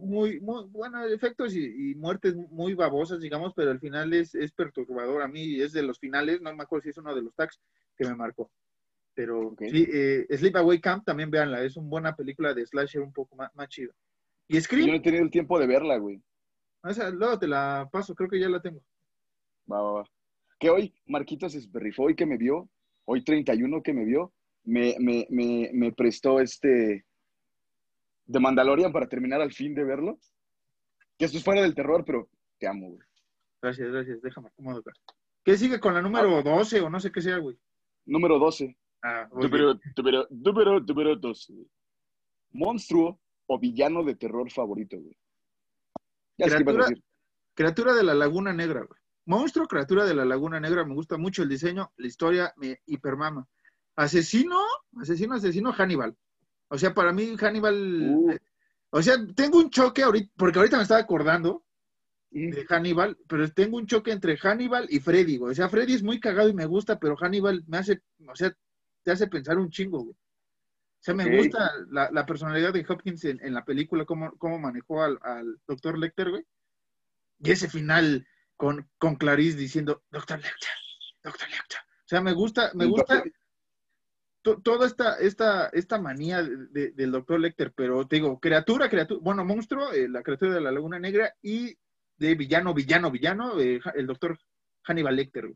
Speaker 2: muy, muy, buenos efectos y, y muertes muy babosas, digamos, pero el final es, es perturbador. A mí es de los finales, no me acuerdo si es uno de los tags que me marcó. Pero
Speaker 1: Ok.
Speaker 2: sí, eh, Sleepaway Camp también véanla, es una buena película de Slasher un poco más, más chido. Y
Speaker 1: Yo
Speaker 2: Scream,
Speaker 1: no he tenido el tiempo de verla, güey.
Speaker 2: esa, luego te la paso, creo que ya la tengo.
Speaker 1: Va, va, va. Que hoy Marquitos Esperrifó, hoy que me vio, hoy 31 que me vio, me, me, me, me prestó este de Mandalorian para terminar al fin de verlo. Que esto es fuera del terror, pero te amo, güey.
Speaker 2: Gracias, gracias, déjame acomodo acá. ¿Qué sigue con la número 12 o no sé qué sea, güey?
Speaker 1: Número 12.
Speaker 2: Ah,
Speaker 1: Número, número, número, número 12. Monstruo o villano de terror favorito, güey. Ya
Speaker 2: Criatura-
Speaker 1: decir.
Speaker 2: criatura de la Laguna Negra, güey. Monstruo, criatura de la Laguna Negra, me gusta mucho el diseño, la historia me hipermama. Asesino, asesino, asesino, Hannibal. O sea, para mí Hannibal,
Speaker 1: Uh.
Speaker 2: o sea, tengo un choque ahorita, porque ahorita me estaba acordando de Hannibal, pero tengo un choque entre Hannibal y Freddy, güey. O sea, Freddy es muy cagado y me gusta, pero Hannibal me hace, o sea, te hace pensar un chingo, güey. O sea, me gusta la, la personalidad de Hopkins en, en la película, cómo, cómo manejó al, al doctor Lecter, güey. Y ese final con, con Clarice diciendo, doctor Lecter, doctor Lecter. O sea, me gusta, me gusta toda esta, esta, esta manía de- de- del doctor Lecter, pero te digo, criatura, criatura, bueno, monstruo, eh, la criatura de la Laguna Negra y de villano, villano, villano, eh, el doctor Hannibal Lecter.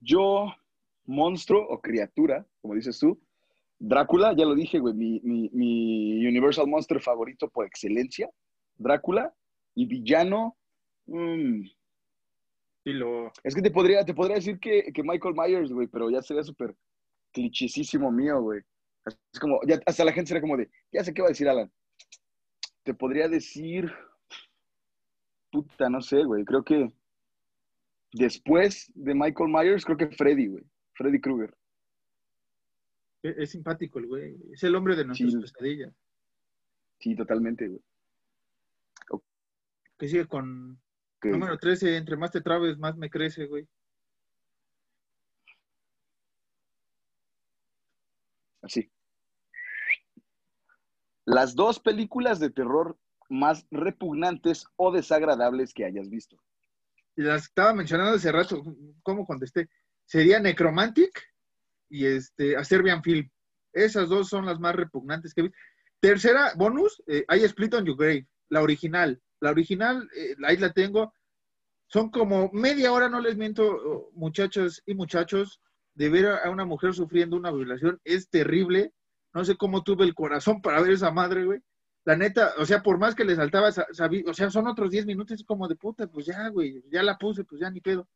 Speaker 1: Yo, monstruo o criatura, como dices tú, Drácula, ya lo dije, güey, mi, mi- mi Universal Monster favorito por excelencia, Drácula, y villano, mm,
Speaker 2: Lo...
Speaker 1: Es que te podría, te podría decir que, que Michael Myers, güey, pero ya sería súper clichisísimo mío, güey. Es como, ya, hasta la gente sería como de, ya sé qué va a decir Alan. Te podría decir, puta, no sé, güey, creo que después de Michael Myers, creo que Freddy, güey, Freddy Krueger.
Speaker 2: Es, es simpático el güey, es el hombre de nuestras
Speaker 1: Sí.
Speaker 2: pesadillas.
Speaker 1: Sí, totalmente, güey.
Speaker 2: Que sigue con
Speaker 1: Que-
Speaker 2: número 13, entre más te trabes, más me crece, güey.
Speaker 1: Así. Las dos películas de terror más repugnantes o desagradables que hayas visto.
Speaker 2: Las estaba mencionando hace rato, ¿cómo contesté? Sería Necromantic y este, a Serbian Film. Esas dos son las más repugnantes que vi. Tercera, bonus, eh, hay Split on Your Grave, la original. La original, eh, ahí la tengo. Son como media hora, no les miento, oh, muchachos y muchachos, de ver a una mujer sufriendo una violación. Es terrible. No sé cómo tuve el corazón para ver esa madre, güey. La neta, o sea, por más que le saltaba, o sea, son otros 10 minutos como de puta, pues ya, güey, ya la puse, pues ya ni pedo.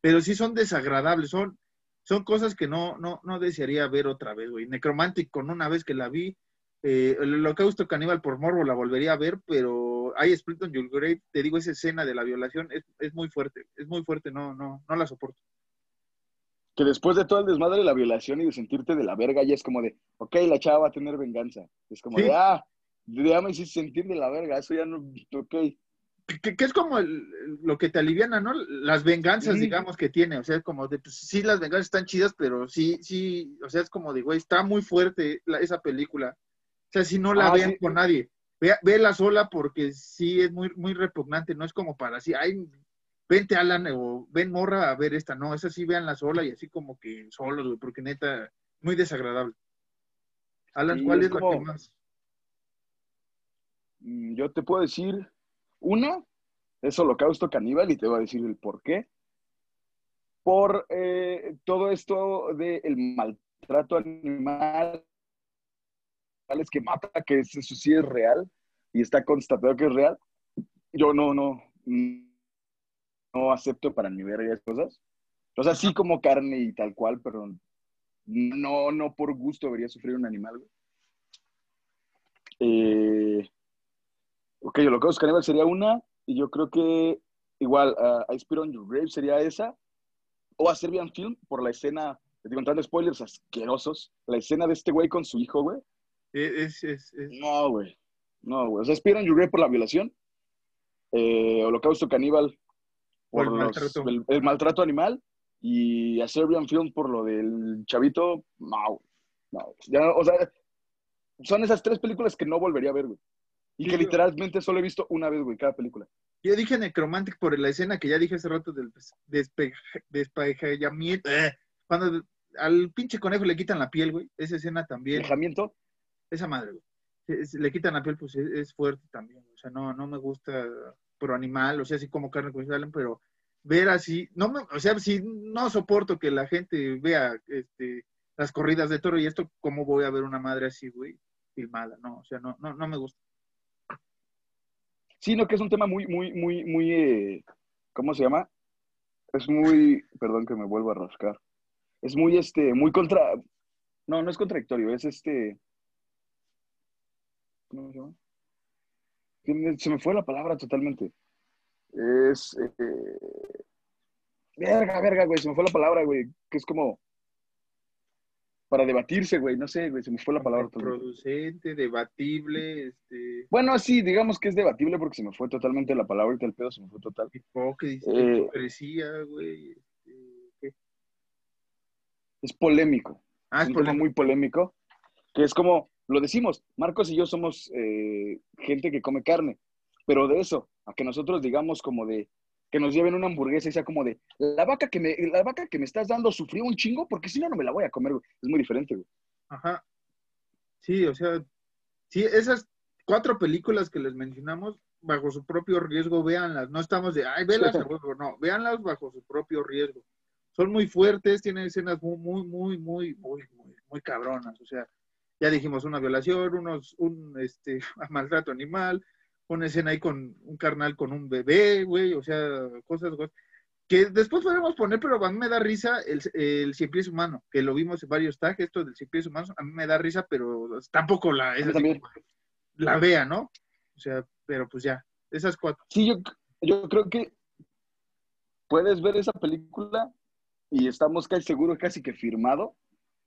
Speaker 2: Pero sí son desagradables, son, son cosas que no, no, no desearía ver otra vez, güey. Necromantic, con una vez que la vi, eh, el holocausto caníbal por morbo la volvería a ver, pero hay Split on Your Grave, te digo, esa escena de la violación es, es muy fuerte, es muy fuerte, no, no, no la soporto.
Speaker 1: Que después de todo el desmadre de la violación y de sentirte de la verga, ya es como de, ok, la chava va a tener venganza. Es como
Speaker 2: Sí.
Speaker 1: de, ah, ya me hiciste sentir de la verga, eso ya no, ok.
Speaker 2: que, que es como el- lo que te aliviana, ¿no? Las venganzas,
Speaker 1: Sí.
Speaker 2: digamos, que tiene. O sea, es como de, pues sí, las venganzas están chidas, pero sí, sí, o sea, es como de, güey, está muy fuerte la- esa película. Sea, si no la
Speaker 1: Ah,
Speaker 2: vean
Speaker 1: sí.
Speaker 2: con nadie, vea, véela sola porque sí es muy, muy repugnante, no es como para así, ay, vente Alan o ven morra a ver esta, no, esa sí véanla sola y así como que solos, güey, porque neta, muy desagradable. Alan,
Speaker 1: Sí,
Speaker 2: ¿cuál
Speaker 1: es
Speaker 2: es, la que más?
Speaker 1: Mm, Yo te puedo decir, una, es Holocausto Caníbal y te voy a decir el por qué. Por eh, todo esto del maltrato animal, que mata, que es- eso sí es real y está constatado que es real. Yo no, no, no acepto para ni ver esas cosas. O sea, sí como carne y tal cual, pero no, no por gusto debería sufrir un animal. Eh, ok, Holocausto Caníbal sería una, y yo creo que igual uh, I Spit on Your Grave sería esa, o a Serbian Film por la escena, digo, entrando spoilers asquerosos, la escena de este güey con su hijo, güey.
Speaker 2: Es, es, es-
Speaker 1: No, güey. No, güey. O sea, Your Grave por la violación, eh, Holocausto Caníbal por
Speaker 2: el
Speaker 1: los-
Speaker 2: maltrato.
Speaker 1: el, el maltrato animal, y a Serbian Film por lo del chavito, no, no. Ya, o sea, son esas tres películas que no volvería a ver, güey. Y
Speaker 2: Sí,
Speaker 1: que literalmente solo he visto una vez, güey, cada película.
Speaker 2: Yo dije Necromantic por la escena que ya dije hace rato del despe- despejamiento. eh, Cuando al pinche conejo le quitan la piel, güey. Esa escena también.
Speaker 1: Dejamiento.
Speaker 2: Esa madre, güey. Le quitan la piel, pues es, fuerte también. O sea, no, no me gusta pro animal, o sea, así como carne con pero ver así, no me, o sea, si no soporto que la gente vea este, las corridas de toro y esto, ¿cómo voy a ver una madre así, güey? Filmada, no, o sea, no, no, no me gusta.
Speaker 1: Sí, no, que es un tema muy, muy, muy, muy, eh, ¿cómo se llama? Es muy, perdón que me vuelvo a rascar. Es muy, este, muy contra, no, no es contradictorio, es este, ¿cómo se llama? Se me fue la palabra totalmente. Es, eh, verga, verga, güey, se me fue la palabra, güey, que es como para debatirse, güey, no sé, güey, se me fue la palabra totalmente.
Speaker 2: Producente, debatible, este,
Speaker 1: Bueno, sí, digamos que es debatible porque se me fue totalmente la palabra, ahorita el pedo se me fue total.
Speaker 2: hipócrita,
Speaker 1: Eh,
Speaker 2: güey. este, ¿qué?
Speaker 1: Es polémico.
Speaker 2: Ah,
Speaker 1: es
Speaker 2: es polémico.
Speaker 1: muy polémico, que es como, lo decimos, Marcos y yo somos eh, gente que come carne, pero de eso, a que nosotros digamos como de, que nos lleven una hamburguesa y sea como de, la vaca que me, la vaca que me estás dando sufrió un chingo porque si no, no me la voy a comer, güey. Es muy diferente, güey.
Speaker 2: Ajá. Sí, o sea, sí, esas cuatro películas que les mencionamos, bajo su propio riesgo, véanlas. No estamos de, ay, véanlas a huevo, no, véanlas bajo su propio riesgo. Son muy fuertes, tienen escenas muy, muy, muy, muy, muy, muy, muy cabronas. O sea, ya dijimos una violación, unos, un este, maltrato animal, una escena ahí con un carnal con un bebé, güey, o sea, cosas, güey. Que después podemos poner, pero a mí me da risa el, el cien pies humano, que lo vimos en varios tags, esto del cien pies humano, a mí me da risa, pero tampoco la, es así la vea, ¿no? O sea, pero pues ya, esas cuatro.
Speaker 1: Sí, yo, yo creo que puedes ver esa película y estamos casi seguros, casi que firmado,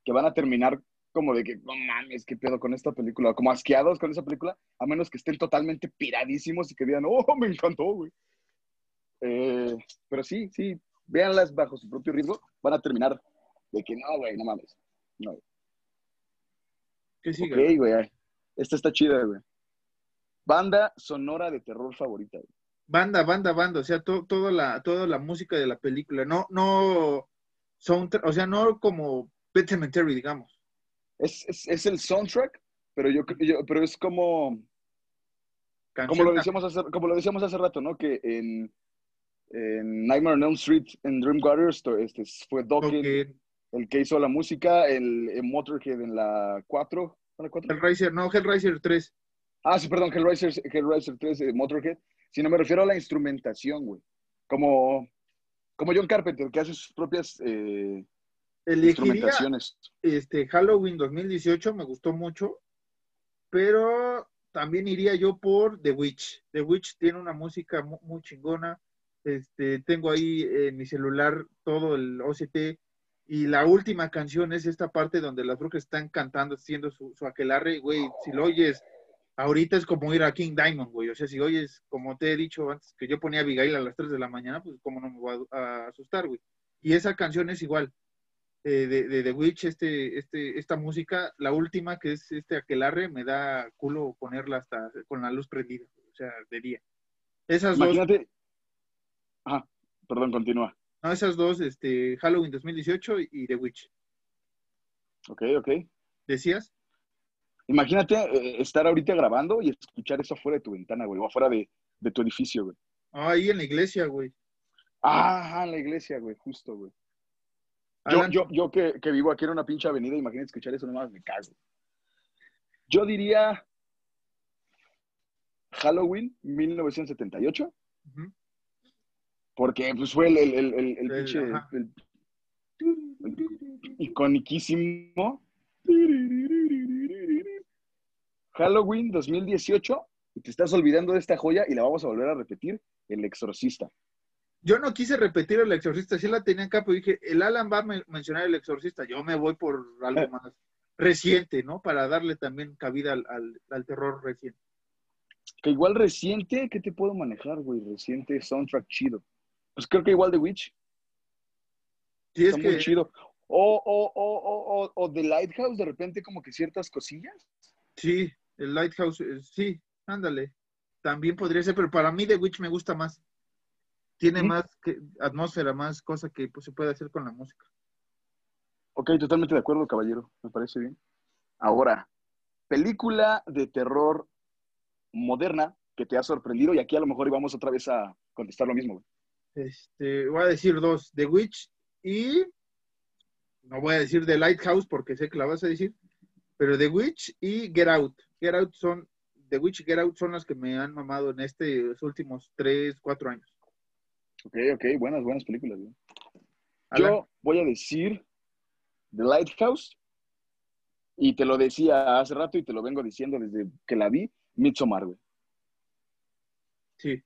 Speaker 1: que van a terminar como de que, no mames, qué pedo con esta película, como asqueados con esa película, a menos que estén totalmente piradísimos y que digan, oh, me encantó, güey. Eh, pero sí, sí, véanlas bajo su propio ritmo, van a terminar de que, no, güey, no mames. No.
Speaker 2: ¿Qué sigue?
Speaker 1: Ok, güey, esta está chida, güey. Banda sonora de terror favorita, güey.
Speaker 2: Banda, banda, banda, o sea, to- toda la, toda la música de la película, no, no, soundtrack, o sea, no como Pet Cemetery, digamos.
Speaker 1: Es, es, es el soundtrack, pero yo, yo pero es como, como lo decíamos hace, como lo decíamos hace rato, ¿no? Que en, en Nightmare on Elm Street, en Dream Waters, este, fue Dokken el que hizo la música, el, el Motorhead en la 4, ¿en la 4?
Speaker 2: Hellraiser, no, Hellraiser 3.
Speaker 1: Ah, sí, perdón, Hellraiser, Hellraiser 3, eh, Motorhead. Si no me refiero a la instrumentación, güey. Como, como John Carpenter, que hace sus propias eh,
Speaker 2: Elegiría este, Halloween 2018, me gustó mucho, pero también iría yo por The Witch. The Witch tiene una música mu- muy, chingona. Este, tengo ahí en mi celular todo el OCT y la última canción es esta parte donde las brujas están cantando, haciendo su, su aquelarre, güey, si lo oyes, ahorita es como ir a King Diamond, güey, o sea, si oyes, como te he dicho antes, que yo ponía a Abigail a las 3 de la mañana, pues cómo no me voy a, a asustar, güey. Y esa canción es igual, eh, de, de The Witch, este, este, esta música, la última que es este aquelarre, me da culo ponerla hasta con la luz prendida, o sea, de día. Esas dos,
Speaker 1: Imagínate. Ajá, perdón, continúa.
Speaker 2: no, esas dos, este, Halloween 2018 y The Witch.
Speaker 1: Ok, ok.
Speaker 2: ¿Decías?
Speaker 1: Imagínate eh, estar ahorita grabando y escuchar eso afuera de tu ventana, güey, o afuera de, de tu edificio, güey.
Speaker 2: Ah, ahí en la iglesia, güey.
Speaker 1: Ah, en la iglesia, güey, justo, güey. Yo, yo, yo que, que vivo aquí en una pinche avenida, imagínate escuchar eso nomás, me cago. Yo diría Halloween 1978,
Speaker 2: ujú.
Speaker 1: porque pues fue el, el, el, el, el pinche, iconiquísimo. Halloween 2018, y te estás olvidando de esta joya y la vamos a volver a repetir, El Exorcista.
Speaker 2: Yo no quise repetir el exorcista, sí la tenía acá, pero dije, el Alan va a men- mencionar el exorcista, yo me voy por algo más reciente, ¿no? Para darle también cabida al, al- al terror reciente.
Speaker 1: Que igual reciente, ¿qué te puedo manejar, güey? Reciente soundtrack chido. Pues creo que igual The Witch,
Speaker 2: Sí, es
Speaker 1: está muy
Speaker 2: que,
Speaker 1: chido. O, o, o, o, o, o The Lighthouse, de repente como que ciertas cosillas.
Speaker 2: sí, el Lighthouse, eh, sí, ándale. También podría ser, pero para mí The Witch me gusta más. Tiene más que, atmósfera, más cosa que pues, se puede hacer con la música.
Speaker 1: Ok, totalmente de acuerdo, caballero. Me parece bien. Ahora, película de terror moderna que te ha sorprendido y aquí a lo mejor íbamos otra vez a contestar lo mismo.
Speaker 2: Este, voy a decir dos, The Witch y no voy a decir The Lighthouse porque sé que la vas a decir, pero The Witch y Get Out. Get Out son, The Witch y Get Out son las que me han mamado en estos últimos tres, cuatro años.
Speaker 1: Ok, ok, buenas, buenas películas. Yo voy a decir The Lighthouse y te lo decía hace rato y te lo vengo diciendo desde que la vi, Midsommar, güey.
Speaker 2: sí.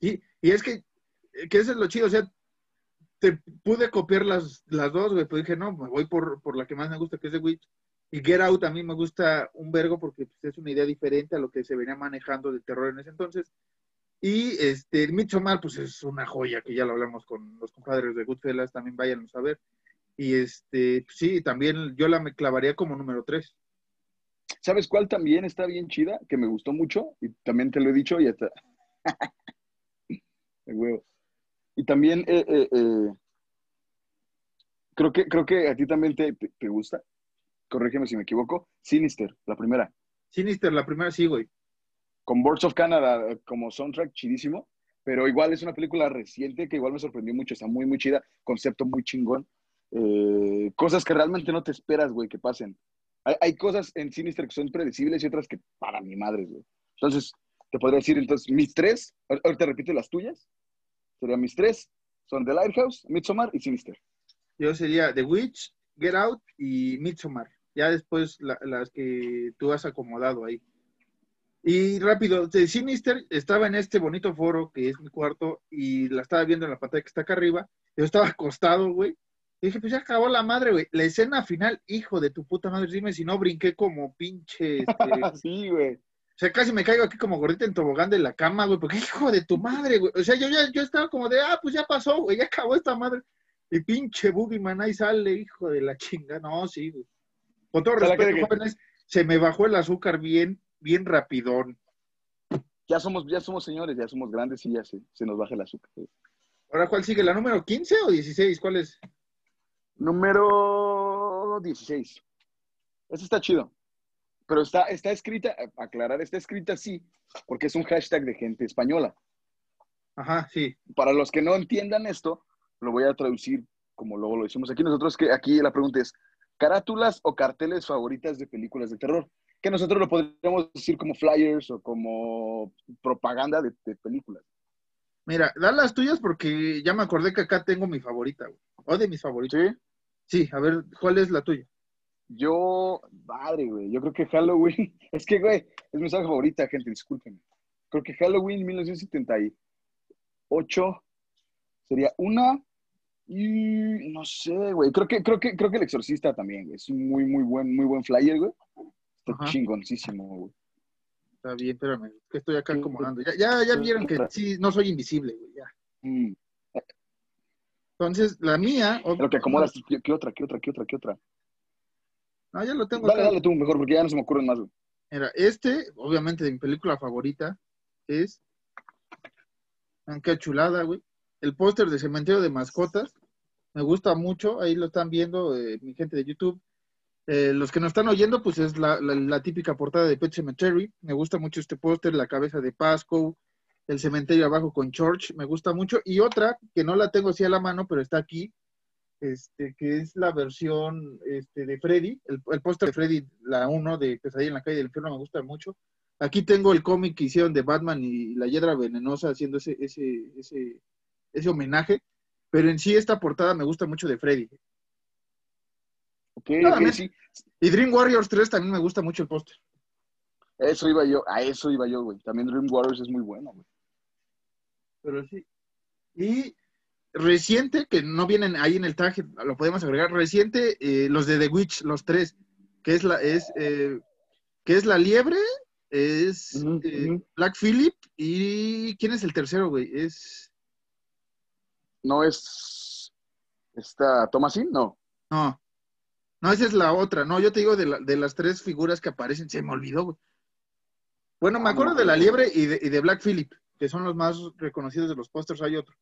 Speaker 2: Y, y es que, que eso es lo chido, o sea, te pude copiar las, las dos, güey, pero dije, no, me voy por, por la que más me gusta, que es The Witch. Y Get Out a mí me gusta un vergo porque pues, es una idea diferente a lo que se venía manejando de terror en ese entonces. Y este, Midsommar, pues es una joya, que ya lo hablamos con los compadres de Goodfellas, también váyanlo a ver. Y este, pues, sí, también yo la me clavaría como número tres.
Speaker 1: ¿Sabes cuál también está bien chida? Que me gustó mucho y también te lo he dicho y hasta... De huevo. Y también eh, eh, eh, creo, que, creo que a ti también te, te- te gusta. Corrígeme si me equivoco. Sinister, la primera.
Speaker 2: Sinister, la primera sí, güey.
Speaker 1: Con Birds of Canada eh, como soundtrack chidísimo. Pero igual es una película reciente que igual me sorprendió mucho. Está muy, muy chida. Concepto muy chingón. Eh, cosas que realmente no te esperas, güey, que pasen. Hay, cosas en Sinister que son predecibles y otras que para mi madre, güey. Entonces, te podría decir, entonces, mis tres, ahor- ahorita repito las tuyas, serían mis tres, Son The Lighthouse, Midsommar y Sinister.
Speaker 2: Yo sería The Witch, Get Out y Midsommar. Ya después la- las que tú has acomodado ahí. Y rápido, de Sinister estaba en este bonito foro que es mi cuarto y la estaba viendo en la pantalla que está acá arriba. Yo estaba acostado, güey. Y dije, pues ya acabó la madre, güey. La escena final, hijo de tu puta madre, dime si no brinqué como pinche. este,
Speaker 1: sí, güey.
Speaker 2: O sea, casi me caigo aquí como gordita en tobogán de la cama, güey, porque hijo de tu madre, güey. O sea, yo ya yo estaba como de, ah, pues ya pasó, güey, ya acabó esta madre. Y pinche Boogeyman ahí sale, hijo de la chinga. No, sí, güey. Con todo
Speaker 1: O sea,
Speaker 2: respeto,
Speaker 1: que-
Speaker 2: jóvenes, se me bajó el azúcar bien, bien rapidón.
Speaker 1: Ya somos, ya somos señores, ya somos grandes y ya se, se nos baja el azúcar.
Speaker 2: Ahora, ¿cuál sigue? ¿La número 15 o 16? ¿Cuál es?
Speaker 1: Número 16. Este está chido. Pero está, está escrita, aclarar, está escrita así, porque es un hashtag de gente española.
Speaker 2: Ajá, sí.
Speaker 1: Para los que no entiendan esto, lo voy a traducir como luego lo decimos aquí. Nosotros que aquí la pregunta es, ¿carátulas o carteles favoritas de películas de terror? Que nosotros lo podríamos decir como flyers o como propaganda de, de películas.
Speaker 2: Mira, da las tuyas porque ya me acordé que acá tengo mi favorita, güey. O de mis favoritos.
Speaker 1: ¿Sí?
Speaker 2: Sí, a ver, ¿cuál es la tuya?
Speaker 1: Yo, madre, güey, yo creo que Halloween, es que, güey, es mi saga favorita, gente, discúlpenme. Creo que Halloween 1978 sería una y no sé, güey, creo que, creo que, creo que El Exorcista también, güey, es un muy, muy buen, muy buen flyer, güey. Está
Speaker 2: Ajá.
Speaker 1: chingoncísimo, güey.
Speaker 2: Está bien, espérame, que estoy acá acomodando. Ya, ya, ya vieron que sí, no soy invisible, güey, ya.
Speaker 1: Mm,
Speaker 2: Entonces, la mía.
Speaker 1: en lo que acomodas, ¿qué, qué otra, qué otra, qué otra, qué otra?
Speaker 2: No, ya lo tengo
Speaker 1: Dale,
Speaker 2: acá.
Speaker 1: dale tú mejor, porque ya no se me ocurren más, güey.
Speaker 2: Mira, este, obviamente, de mi película favorita es. Qué chulada, güey. El póster de Cementerio de Mascotas. Me gusta mucho. Ahí lo están viendo, eh, mi gente de YouTube. Eh, los que nos están oyendo, pues es la, típica portada de Pet Cemetery. Me gusta mucho este póster, la cabeza de Pasco, el cementerio abajo con George. Me gusta mucho. Y otra, que no la tengo así a la mano, pero está aquí, este, que es la versión este, de Freddy, el, póster de Freddy, la 1 de Pesadilla en la calle del infierno, me gusta mucho. Aquí tengo el cómic que hicieron de Batman y la hiedra venenosa haciendo ese, ese, ese, ese homenaje, pero en sí esta portada me gusta mucho de Freddy.
Speaker 1: Ok,
Speaker 2: Nada
Speaker 1: ok,
Speaker 2: más.
Speaker 1: sí.
Speaker 2: Y Dream Warriors 3 también me gusta mucho el póster.
Speaker 1: Eso iba yo, a eso iba yo, güey. También Dream Waters es muy bueno, güey.
Speaker 2: Pero sí. Y reciente, que no vienen ahí en el tag, lo podemos agregar, reciente, eh, los de The Witch, los tres, que es la, es, eh, que es la liebre, es eh. Black Phillip, y ¿quién es el tercero, güey? Es,
Speaker 1: No es. ¿Esta Thomasin? No.
Speaker 2: no, no, esa es la otra, no, yo te digo de, la- de las tres figuras que aparecen, se me olvidó, güey. Bueno, me
Speaker 1: Ah,
Speaker 2: acuerdo de la
Speaker 1: acuerdo.
Speaker 2: liebre y de, y de Black Phillip, que son los más reconocidos de los pósters, hay otro.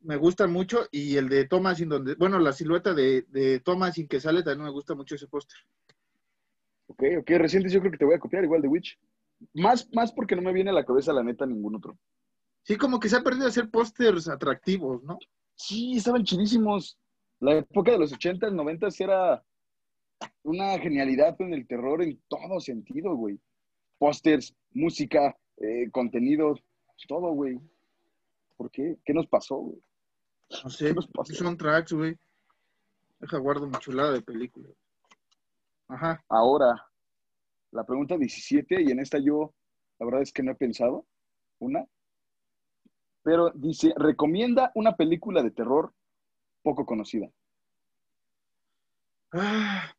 Speaker 2: Me gustan mucho, y el de Thomasin, donde, bueno, la silueta de, de Thomasin que sale, también me gusta mucho ese póster.
Speaker 1: Ok, ok, recientes yo creo que te voy a copiar igual de Witch. Más, más porque no me viene a la cabeza la neta ningún otro.
Speaker 2: Sí, como que se ha perdido hacer pósters atractivos, ¿no?
Speaker 1: Sí, estaban chidísimos. La época de los 80s, 90s era una genialidad en el terror en todo sentido, güey. Pósters, música, eh, contenido, todo, güey. ¿Por qué? ¿Qué nos pasó, güey?
Speaker 2: No sé, son tracks, güey. Deja guardo mi chulada de película. Ajá.
Speaker 1: Ahora, la pregunta 17, y en esta yo, la verdad es que no he pensado una, pero dice, recomienda una película de terror poco conocida.
Speaker 2: Ah,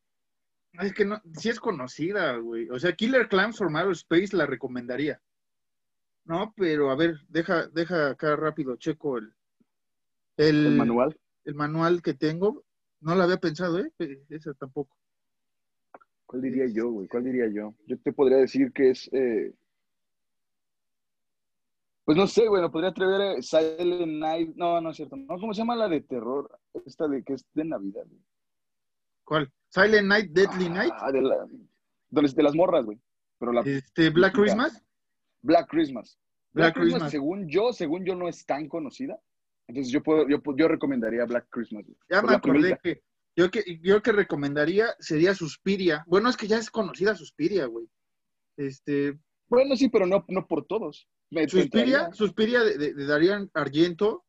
Speaker 2: es que no, sí es conocida, güey. O sea, Killer Clams from Outer Space la recomendaría. No, pero a ver, deja, deja acá rápido, checo el, el,
Speaker 1: El manual.
Speaker 2: el manual que tengo. No la había pensado, ¿eh? Eh, Esa tampoco.
Speaker 1: ¿Cuál diría yo, güey? ¿Cuál diría yo? Yo te podría decir que es... eh, Pues no sé, güey, me podría atrever a Silent Night. No, no es cierto. No, ¿cómo se llama la de terror? Esta de que es de Navidad. güey.
Speaker 2: ¿Cuál? Silent Night, Deadly Night,
Speaker 1: Ah, de, la... de las morras, güey. Pero la
Speaker 2: este, Black. Christmas.
Speaker 1: Black Christmas.
Speaker 2: Black
Speaker 1: Black, Christmas,
Speaker 2: Christmas.
Speaker 1: según yo, según yo, no es tan conocida. Entonces yo puedo, yo, yo recomendaría Black Christmas. güey.
Speaker 2: Ya me acordé que yo que yo que recomendaría sería Suspiria. Bueno, es que ya es conocida Suspiria, güey. Este,
Speaker 1: Bueno, sí, pero no, no por todos. Me-
Speaker 2: Suspiria. Suspiria de, de, de Darían Argento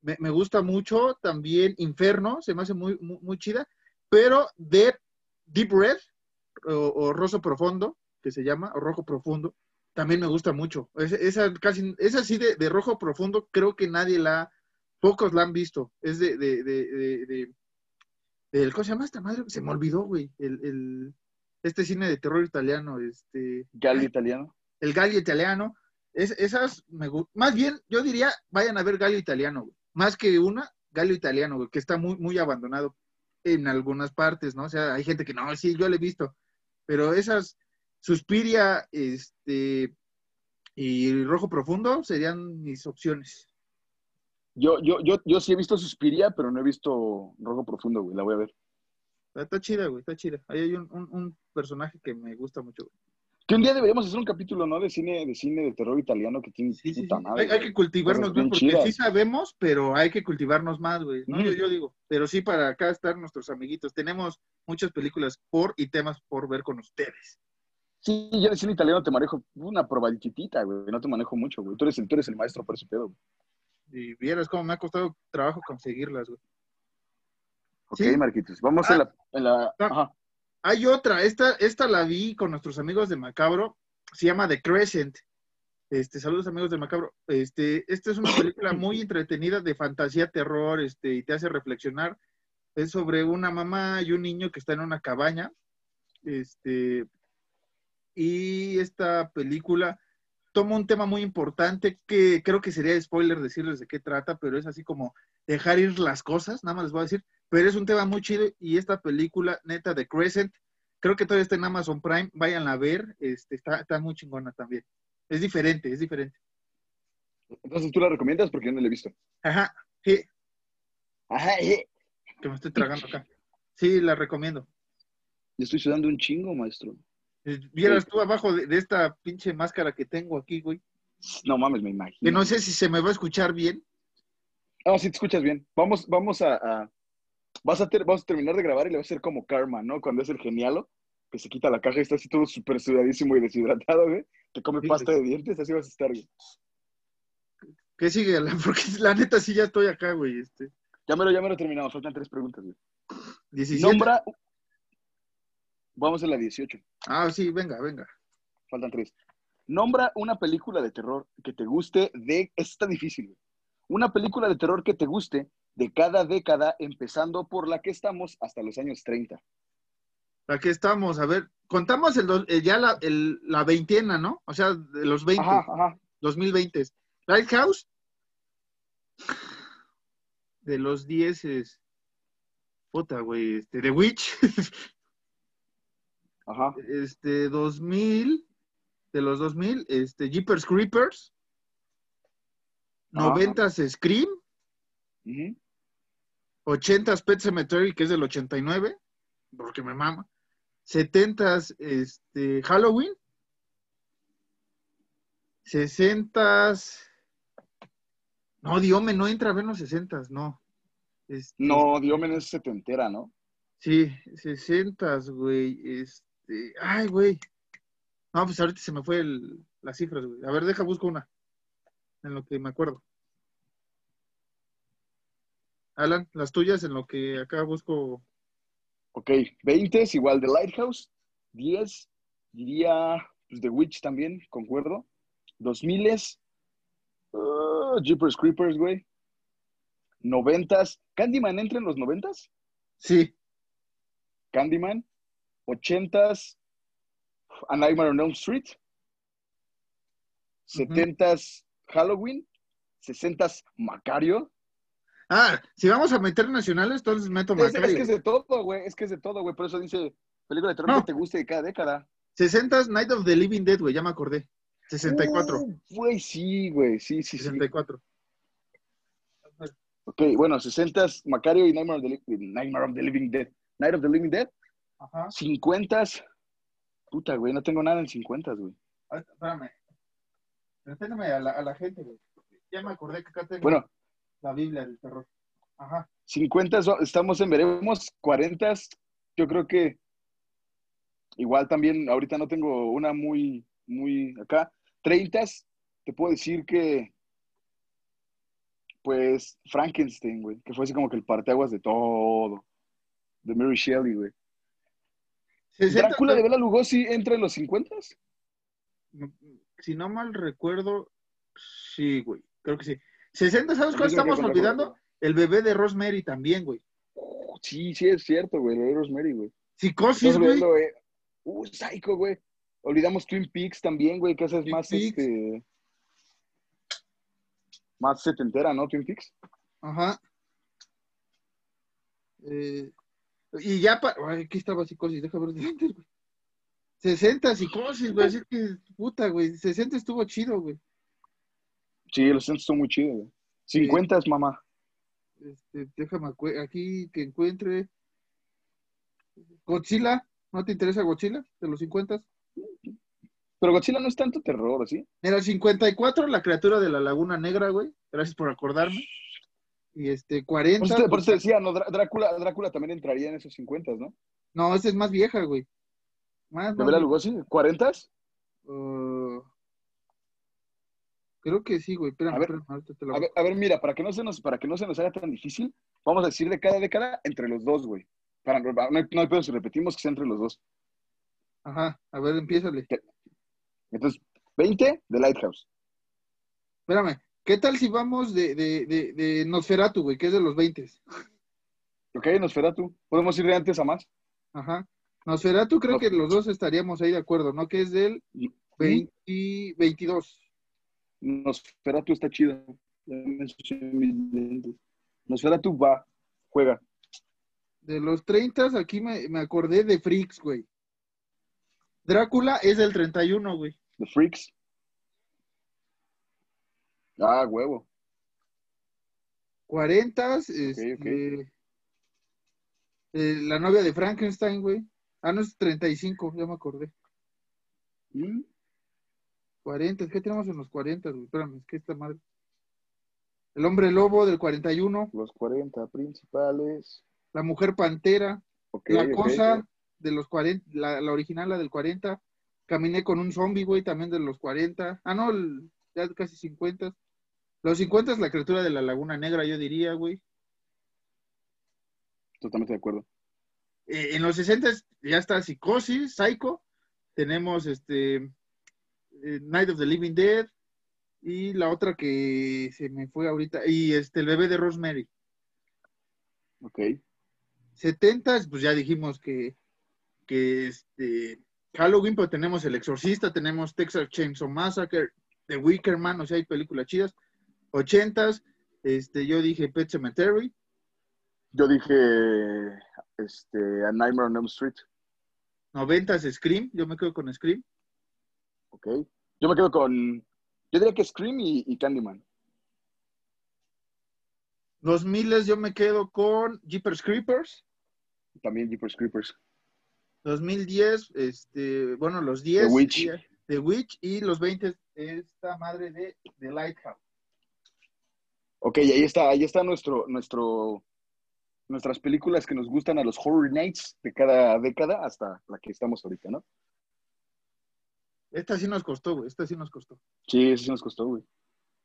Speaker 2: me, me gusta mucho. También Inferno, se me hace muy, muy, muy chida. Pero Deep, Deep Red, o, o Roso Profundo, que se llama, o Rojo Profundo, también me gusta mucho. Es- esa casi, esa sí de, de Rojo Profundo, creo que nadie la, pocos la han visto. Es de, de, de, de, de- del- ¿cómo se llama esta madre? Se me olvidó, güey. El, el- este cine de terror italiano, este,
Speaker 1: Gali italiano.
Speaker 2: el Gallo italiano. Es, esas me Más bien, yo diría, vayan a ver Gallo italiano, güey. Más que una, Gallo italiano, güey, que está muy, muy abandonado en algunas partes, ¿no? O sea, hay gente que no, sí, yo lo he visto. Pero esas, Suspiria, este, y Rojo Profundo serían mis opciones.
Speaker 1: Yo, yo, yo, yo sí he visto Suspiria, pero no he visto Rojo Profundo, güey. La voy a ver.
Speaker 2: Está, está chida, güey, está chida. Ahí hay un, un- un personaje que me gusta mucho. güey.
Speaker 1: Que un día deberíamos hacer un capítulo, ¿no? De cine, de cine de terror italiano que tiene
Speaker 2: Sí,
Speaker 1: puta
Speaker 2: sí.
Speaker 1: madre.
Speaker 2: Hay, hay que cultivarnos
Speaker 1: bien
Speaker 2: porque
Speaker 1: chidas.
Speaker 2: sí sabemos, pero hay que cultivarnos más, güey. ¿no? Yo, yo digo, pero sí para acá estar nuestros amiguitos. Tenemos muchas películas por y temas por ver con ustedes.
Speaker 1: Sí, yo de cine italiano te manejo una probaditita, güey. No te manejo mucho, güey. Tú eres el, tú eres el maestro por ese pedo, güey.
Speaker 2: Y vieras cómo me ha costado trabajo conseguirlas, güey.
Speaker 1: Ok,
Speaker 2: Sí.
Speaker 1: Marquitos. Vamos
Speaker 2: Ah.
Speaker 1: en la... En la
Speaker 2: Ah.
Speaker 1: ajá.
Speaker 2: Hay otra, esta, esta la vi con nuestros amigos de Macabro, se llama The Crescent. Este, saludos amigos de Macabro. Este, esta es una película muy entretenida de fantasía, terror, este, y te hace reflexionar. Es sobre una mamá y un niño que está en una cabaña. Este, y esta película toma un tema muy importante que creo que sería spoiler decirles de qué trata, pero es así como dejar ir las cosas, nada más les voy a decir, pero es un tema muy chido y esta película, neta, de Crescent, creo que todavía está en Amazon Prime, váyanla a ver, este, está, está muy chingona también. Es diferente, es diferente.
Speaker 1: Entonces tú la recomiendas porque yo no la he visto.
Speaker 2: Ajá, sí,
Speaker 1: Ajá, eh.
Speaker 2: que me estoy tragando acá. Sí, la recomiendo.
Speaker 1: Yo estoy sudando un chingo, maestro.
Speaker 2: Eh, Vieras tú abajo de, de esta pinche máscara que tengo aquí, güey,
Speaker 1: No mames, me imagino.
Speaker 2: que no sé si se me va a escuchar bien.
Speaker 1: Ah, sí te escuchas bien. Vamos, vamos a, a- vas a ter- vamos a terminar de grabar y le va a hacer como Karma, ¿no? Cuando es el genialo, que se quita la caja y está así todo súper sudadísimo y deshidratado, güey. Que come pasta de dientes, así vas a estar, güey.
Speaker 2: ¿Qué sigue? Porque la neta sí ya estoy acá, güey. Este,
Speaker 1: Ya me lo, ya me lo terminamos, faltan tres preguntas, güey.
Speaker 2: 17.
Speaker 1: Nombra. Vamos a la 18,
Speaker 2: Ah, sí, venga, venga.
Speaker 1: faltan tres. Nombra una película de terror que te guste de. Esto está difícil, güey. Una película de terror que te guste de cada década, empezando por la que estamos hasta los años 30.
Speaker 2: Aquí estamos, a ver, contamos el, dos- eh, ya la, el- la veintena, ¿no? O sea, de los 20,
Speaker 1: Ajá, ajá.
Speaker 2: 2020. Lighthouse, de los 10 es, puta, güey, este, The Witch,
Speaker 1: Ajá.
Speaker 2: este, 2000, de los 2000, este, Jeepers Creepers,
Speaker 1: Ajá.
Speaker 2: 90 Scream,
Speaker 1: ujú.
Speaker 2: 80 Pet Cemetery, que es del 89, porque me mama. 70 este, Halloween. 60 No, Diome no entra a ver los 60 no. Este,
Speaker 1: No, Diomen es setentera, ¿no?
Speaker 2: Sí, 60 güey. Este, ay, güey. No, pues ahorita se me fue el- las cifras, güey. A ver, deja, busco una. En lo que me acuerdo. Alan, las tuyas en lo que acá busco.
Speaker 1: Ok, 20 es igual de Lighthouse. 10, diría pues, The Witch también, concuerdo. 2000 es uh, Jeepers Creepers, güey. 90 ¿Candyman entra en los 90
Speaker 2: Sí,
Speaker 1: Candyman. 80 A Nightmare on Elm Street. 70 Halloween. 60 Macario.
Speaker 2: Ah, si vamos a meter nacionales, entonces meto
Speaker 1: Es, es
Speaker 2: Macario.
Speaker 1: que es de todo, güey. Es que es de todo, güey. Por eso dice película de terror
Speaker 2: No.
Speaker 1: que te guste de cada década.
Speaker 2: 60 Night of the Living Dead, güey, ya me acordé. 64.
Speaker 1: Uh, Güey, sí, güey. Sí, sí, sí.
Speaker 2: 64.
Speaker 1: Ok, bueno, 60 Macario y Nightmare of, the, Nightmare of the Living Dead. Night of the Living Dead.
Speaker 2: Ajá.
Speaker 1: 50 Puta, güey, no tengo nada en 50, güey.
Speaker 2: Espérame. Respétame a la, a la gente, güey. Ya me acordé que acá tengo
Speaker 1: Bueno,
Speaker 2: la Biblia del terror. Ajá.
Speaker 1: 50 so- estamos en veremos. 40 yo creo que igual también ahorita no tengo una muy, muy acá. 30 te puedo decir que Pues Frankenstein, güey, que fue así como que el parteaguas de todo. De Mary Shelley, güey.
Speaker 2: 60,
Speaker 1: ¿Drácula de Bela Lugosi entre los 50?
Speaker 2: Si no mal recuerdo, sí, güey. Creo que sí. 60, ¿sabes cuál estamos olvidando? El bebé de Rosemary también, güey.
Speaker 1: Uh, Sí, sí, es cierto, güey. Lo de Rosemary, güey.
Speaker 2: Psicosis, güey.
Speaker 1: eh, Uh, Psycho, güey. Olvidamos Twin Peaks también, güey, que esa es
Speaker 2: Twin
Speaker 1: más,
Speaker 2: Peaks.
Speaker 1: este... Más setentera, ¿no? Twin Peaks.
Speaker 2: Ajá. Eh, y ya para. Aquí estaba psicosis, déjame ver antes, güey. 60 psicosis, güey. Así que, puta, güey. 60 estuvo chido, güey.
Speaker 1: Sí, los centros son muy chidos, güey. 50 es mamá.
Speaker 2: Este, déjame aquí que encuentre. Godzilla. ¿No te interesa Godzilla de los 50?
Speaker 1: Pero Godzilla no es tanto terror, ¿sí?
Speaker 2: Era el 54, la criatura de la Laguna Negra, güey. Gracias por acordarme. Y este, 40.
Speaker 1: Por eso, por
Speaker 2: pues,
Speaker 1: decía, no, Drá- Drácula, Drácula también entraría en esos 50, ¿no?
Speaker 2: no, esa es más vieja, güey. Más,
Speaker 1: ¿De Bela. Lugosi? ¿40?
Speaker 2: Uh, creo que sí, güey. Espérame,
Speaker 1: A ver,
Speaker 2: espérame, te lo
Speaker 1: A ver, a ver, mira, para que, no se nos, para que no se nos haga tan difícil, vamos a decir de cada década entre los dos, güey. Para, no, hay, no hay pedo si repetimos que sea entre los dos.
Speaker 2: Ajá, a ver, empiézale.
Speaker 1: Entonces, 20 de Lighthouse.
Speaker 2: Espérame, ¿qué tal si vamos de, de, de, de Nosferatu, güey, que es de los 20?
Speaker 1: Ok, Nosferatu. ¿Podemos ir de antes a más?
Speaker 2: Ajá. Nosferatu creo
Speaker 1: No.
Speaker 2: que los dos estaríamos ahí de acuerdo, ¿no? Que es del 20, 22.
Speaker 1: Nosferatu está chido. Ya me ensucié mis lentes. Nosferatu va, juega.
Speaker 2: De los 30, aquí me, me acordé de Freaks, güey. Drácula es del 31, güey.
Speaker 1: The Freaks. Ah, huevo.
Speaker 2: 40, este,
Speaker 1: ok.
Speaker 2: eh, la novia de Frankenstein, güey. Ah, no, es 35, ya me acordé.
Speaker 1: Mm,
Speaker 2: 40, ¿qué tenemos en los 40, güey? Espérame, es que esta madre. El hombre lobo del 41,
Speaker 1: Los 40 principales.
Speaker 2: la mujer pantera, la cosa de los 40, la, la original, la del 40. Caminé con un zombie, güey, también de los 40. Ah, no, el- ya casi 50. Los 50 es la criatura de la Laguna Negra, yo diría, güey.
Speaker 1: Totalmente de acuerdo.
Speaker 2: Eh, en los 60 ya está Psicosis, Psycho. Tenemos este eh, Night of the Living Dead. Y la otra que se me fue ahorita. Y este, el bebé de Rosemary.
Speaker 1: Ok.
Speaker 2: 70, pues ya dijimos que, que este, Halloween, pero tenemos El Exorcista, tenemos Texas Chainsaw Massacre, The Wicker Man, o sea, hay películas chidas. 80, este, yo dije Pet Cemetery.
Speaker 1: Yo dije este, A Nightmare on Elm Street.
Speaker 2: 90 Scream, yo me quedo con Scream.
Speaker 1: Ok. Yo me quedo con. Yo diría que Scream y, y Candyman.
Speaker 2: 2000 yo me quedo con Jeepers Creepers.
Speaker 1: También Jeepers Creepers.
Speaker 2: 2010, este, bueno, los 10.
Speaker 1: The Witch.
Speaker 2: The Witch y los 20 esta madre de The Lighthouse.
Speaker 1: Ok, ahí está, ahí está nuestro, nuestro, nuestras películas que nos gustan a los Horror Nights de cada década hasta la que estamos ahorita, ¿no?
Speaker 2: Esta sí nos costó, güey, esta sí nos costó.
Speaker 1: Sí, eso sí nos costó, güey.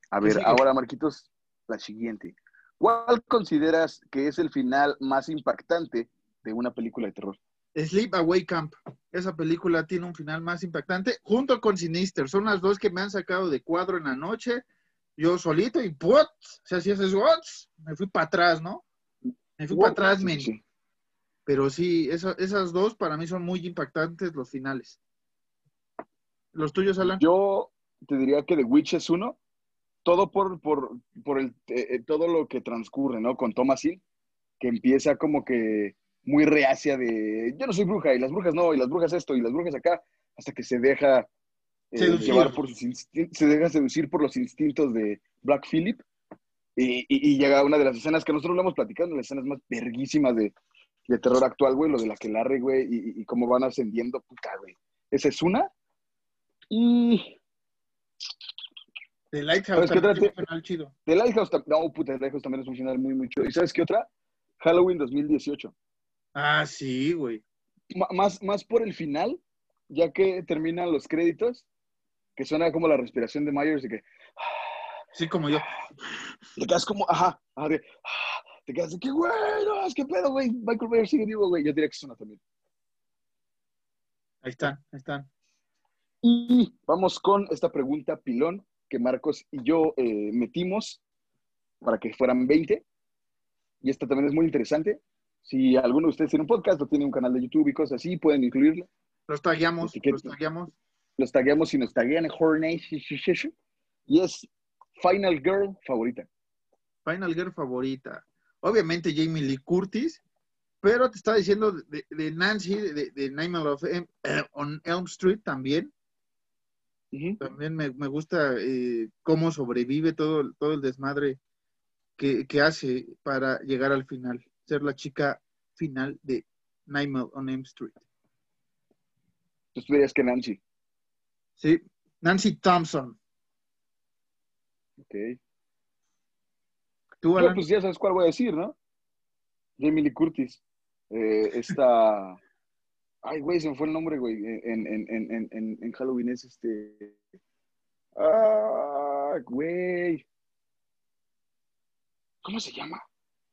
Speaker 1: A
Speaker 2: ¿Qué
Speaker 1: ver, ahora, Marquitos, la siguiente. ¿Cuál consideras que es el final más impactante de una película de terror?
Speaker 2: Sleep Away Camp. Esa película tiene un final más impactante, junto con Sinister. Son las dos que me han sacado de cuadro en la noche. Yo solito y ¡put! O sea, si haces what? Me fui para atrás, ¿no? Me fui para atrás, men.
Speaker 1: sí.
Speaker 2: Pero sí, esa- esas dos para mí son muy impactantes los finales. ¿Los tuyos, Alan?
Speaker 1: Yo te diría que The Witch es uno, todo por, por, por el, eh, eh, todo lo que transcurre, ¿no? Con Thomas Hill, que empieza como que muy reacia de, yo no soy bruja, y las brujas no, y las brujas esto, y las brujas acá, hasta que se deja eh,
Speaker 2: Seducir.
Speaker 1: llevar por se deja seducir por los instintos de Black Phillip, y, y- y llega una de las escenas que nosotros lo hemos platicado, las escenas más verguísimas de, de terror actual, güey, lo de la que larre, güey, y, y- y cómo van ascendiendo, puta, güey. Esa es una. Y
Speaker 2: The Lighthouse
Speaker 1: ¿Sabes qué
Speaker 2: también
Speaker 1: te-
Speaker 2: un final chido.
Speaker 1: The Lighthouse, no, puta, The Lighthouse también es un final muy, muy chido. ¿Y sabes qué otra? Halloween 2018.
Speaker 2: Ah, sí, güey.
Speaker 1: M- más, más por el final, ya que terminan los créditos, que suena como la respiración de Myers, de que,
Speaker 2: Sí, como yo.
Speaker 1: Te quedas como, ajá, ajá, de, te quedas de que, güey, no, es que pedo, güey, Michael Myers sigue vivo, güey. Yo diría que es una también.
Speaker 2: Ahí están, ahí están.
Speaker 1: Y vamos con esta pregunta pilón que Marcos y yo eh, metimos para que fueran 20. Y esta también es muy interesante. Si alguno de ustedes tiene un podcast o tiene un canal de YouTube y cosas así, pueden incluirlo.
Speaker 2: Los tagueamos, los tagueamos.
Speaker 1: Los tagueamos y nos taguean en Nights. Y es Final Girl favorita.
Speaker 2: Final Girl favorita. Obviamente Jamie Lee Curtis, pero te estaba diciendo de, de Nancy, de, de Nightmare of Elm- eh, on Elm Street también. También me, me gusta eh, cómo sobrevive todo, el- todo el desmadre que, que hace para llegar al final, ser la chica final de Nightmare on Elm Street.
Speaker 1: Tú dirías que Nancy.
Speaker 2: Sí, Nancy Thompson.
Speaker 1: Ok.
Speaker 2: ¿Tú, Alan?
Speaker 1: pues ya sabes cuál voy a decir, ¿no? Jamie Lee Curtis. Eh, esta. Ay, güey, se me fue el nombre, güey. En, en, en, en, en- en Halloween es este. Ah, güey. ¿Cómo se llama?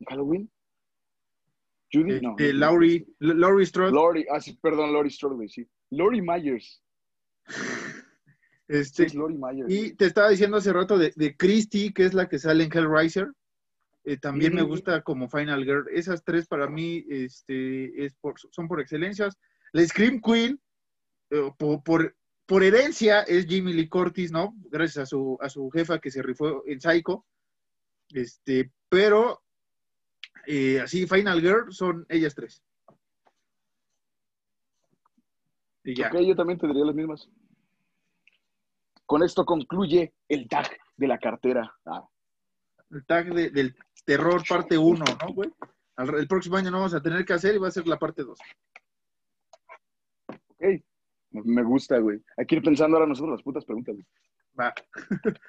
Speaker 1: ¿En Halloween? Judy, no.
Speaker 2: Este, Laurie, Laurie Strode.
Speaker 1: Lori, ah, sí, perdón, Lori Strode, güey, sí. Lori Myers. Sí,
Speaker 2: Este,
Speaker 1: es Lori Myers.
Speaker 2: Y te estaba diciendo hace rato de, de Christy, que es la que sale en Hellraiser. Eh, también me gusta como Final Girl. Esas tres para mí este, es por, son por excelencias. La Scream Queen, eh, por, por, por herencia, es Jimmy Lee Curtis, ¿no? Gracias a su, a su jefa que se rifó en Psycho. Este, pero eh, así, Final Girl son ellas tres. Y ya.
Speaker 1: Ok, yo también te diría las mismas. Con esto concluye el tag de la cartera. Ah,
Speaker 2: el tag de- del terror parte 1, ¿no, güey? El próximo año no vamos a tener que hacer y va a ser la parte 2.
Speaker 1: Ok. Me- gusta, güey. Hay que ir pensando ahora nosotros las putas preguntas. güey.
Speaker 2: Va.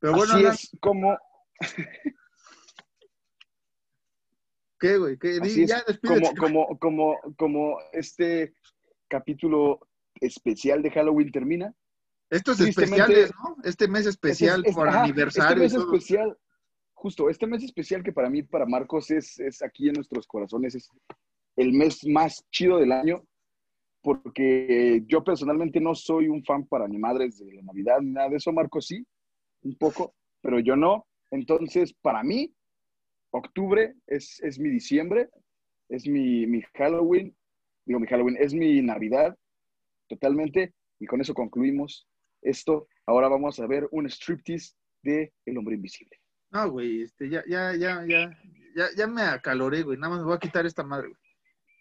Speaker 2: Pero bueno,
Speaker 1: Así
Speaker 2: Alan,
Speaker 1: es como,
Speaker 2: ¿qué, güey? ¿Qué?
Speaker 1: Así es
Speaker 2: ya despídete.
Speaker 1: como, como, como, como este capítulo especial de Halloween termina.
Speaker 2: Estos especiales, ¿no? Este mes especial
Speaker 1: Este es-
Speaker 2: por
Speaker 1: ajá,
Speaker 2: aniversario.
Speaker 1: Este mes
Speaker 2: todo.
Speaker 1: especial, justo, este mes especial que para mí, para Marcos, es, es aquí en nuestros corazones, es el mes más chido del año, porque yo personalmente no soy un fan para ni madres de la Navidad ni nada de eso, Marcos sí, un poco, pero yo no. Entonces, para mí, octubre es, es mi diciembre, es mi, mi Halloween, digo mi Halloween, es mi Navidad, totalmente, y con eso concluimos esto. Ahora vamos a ver un striptease de El Hombre Invisible.
Speaker 2: No, güey, este, ya, ya, ya, ya, ya, ya me acaloré, güey. Nada más me voy a quitar esta madre, güey.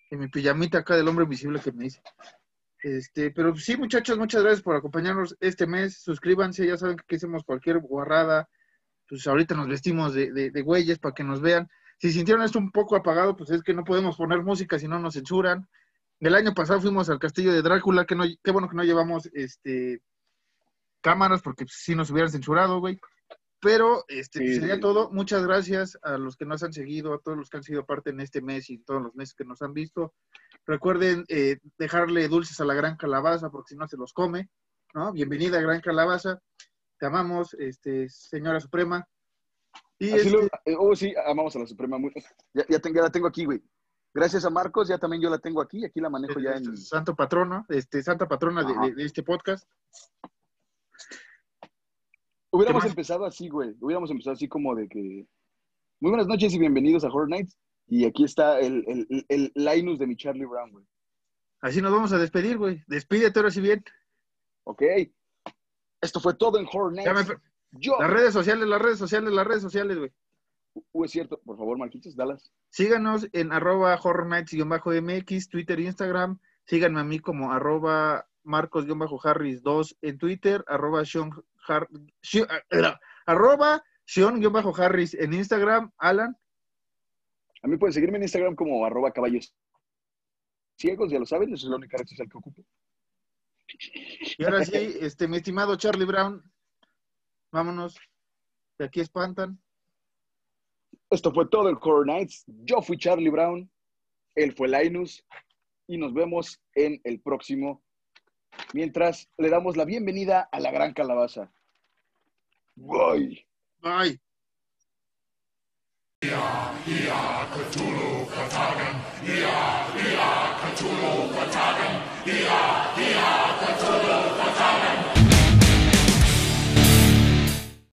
Speaker 2: Y mi pijamita acá del hombre invisible que me hice. Este, pero sí, muchachos, muchas gracias por acompañarnos este mes. Suscríbanse, ya saben que aquí hacemos cualquier guarrada. Pues ahorita nos vestimos de, de, de güeyes para que nos vean. Si sintieron esto un poco apagado, pues es que no podemos poner música si no nos censuran. El año pasado fuimos al castillo de Drácula, que no, qué bueno que no llevamos este cámaras, porque si nos hubieran censurado, güey. Pero este pues,
Speaker 1: Sí,
Speaker 2: sería
Speaker 1: sí.
Speaker 2: todo. Muchas gracias a los que nos han seguido, a todos los que han sido parte en este mes y todos los meses que nos han visto. Recuerden eh, dejarle dulces a la gran calabaza, porque si no se los come, ¿no? Bienvenida, gran calabaza. Te amamos, este, señora Suprema. Y
Speaker 1: Así lo-
Speaker 2: este,
Speaker 1: eh, oh, sí, amamos a la Suprema. muy- Ya, ya, tengo- ya la tengo aquí, güey. Gracias a Marcos, ya también yo la tengo aquí. Aquí la manejo ya en.
Speaker 2: este, santo patrono, este, santa patrona de-
Speaker 1: Ajá.
Speaker 2: de- de este podcast.
Speaker 1: Hubiéramos empezado así, güey. Hubiéramos empezado así como de que. Muy buenas noches y bienvenidos a Horror Nights. Y aquí está el, el, el, Linus de mi Charlie Brown, güey.
Speaker 2: Así nos vamos a despedir, güey. Despídete ahora sí bien.
Speaker 1: Ok. Esto fue todo en Horror
Speaker 2: me-
Speaker 1: Nights. Yo.
Speaker 2: Las redes sociales, las redes sociales, las redes sociales, güey.
Speaker 1: Uh, es cierto. Por favor, Marquitos, dalas.
Speaker 2: Síganos en arroba horror nights-mx, Twitter e Instagram. Síganme a mí como arroba marcos-harris2 en Twitter, arroba Sean Har- Sean- ah, arroba Sean-harris en Instagram. Alan,
Speaker 1: A mí pueden seguirme en Instagram como arroba caballos ciegos, ya lo saben, esa es la única red social que ocupo.
Speaker 2: y ahora sí, este, mi estimado Charlie Brown, vámonos. De aquí espantan.
Speaker 1: Esto fue todo el Horror Nights. Yo fui Charlie Brown, él fue Linus y nos vemos en el próximo mientras le damos la bienvenida a la gran calabaza.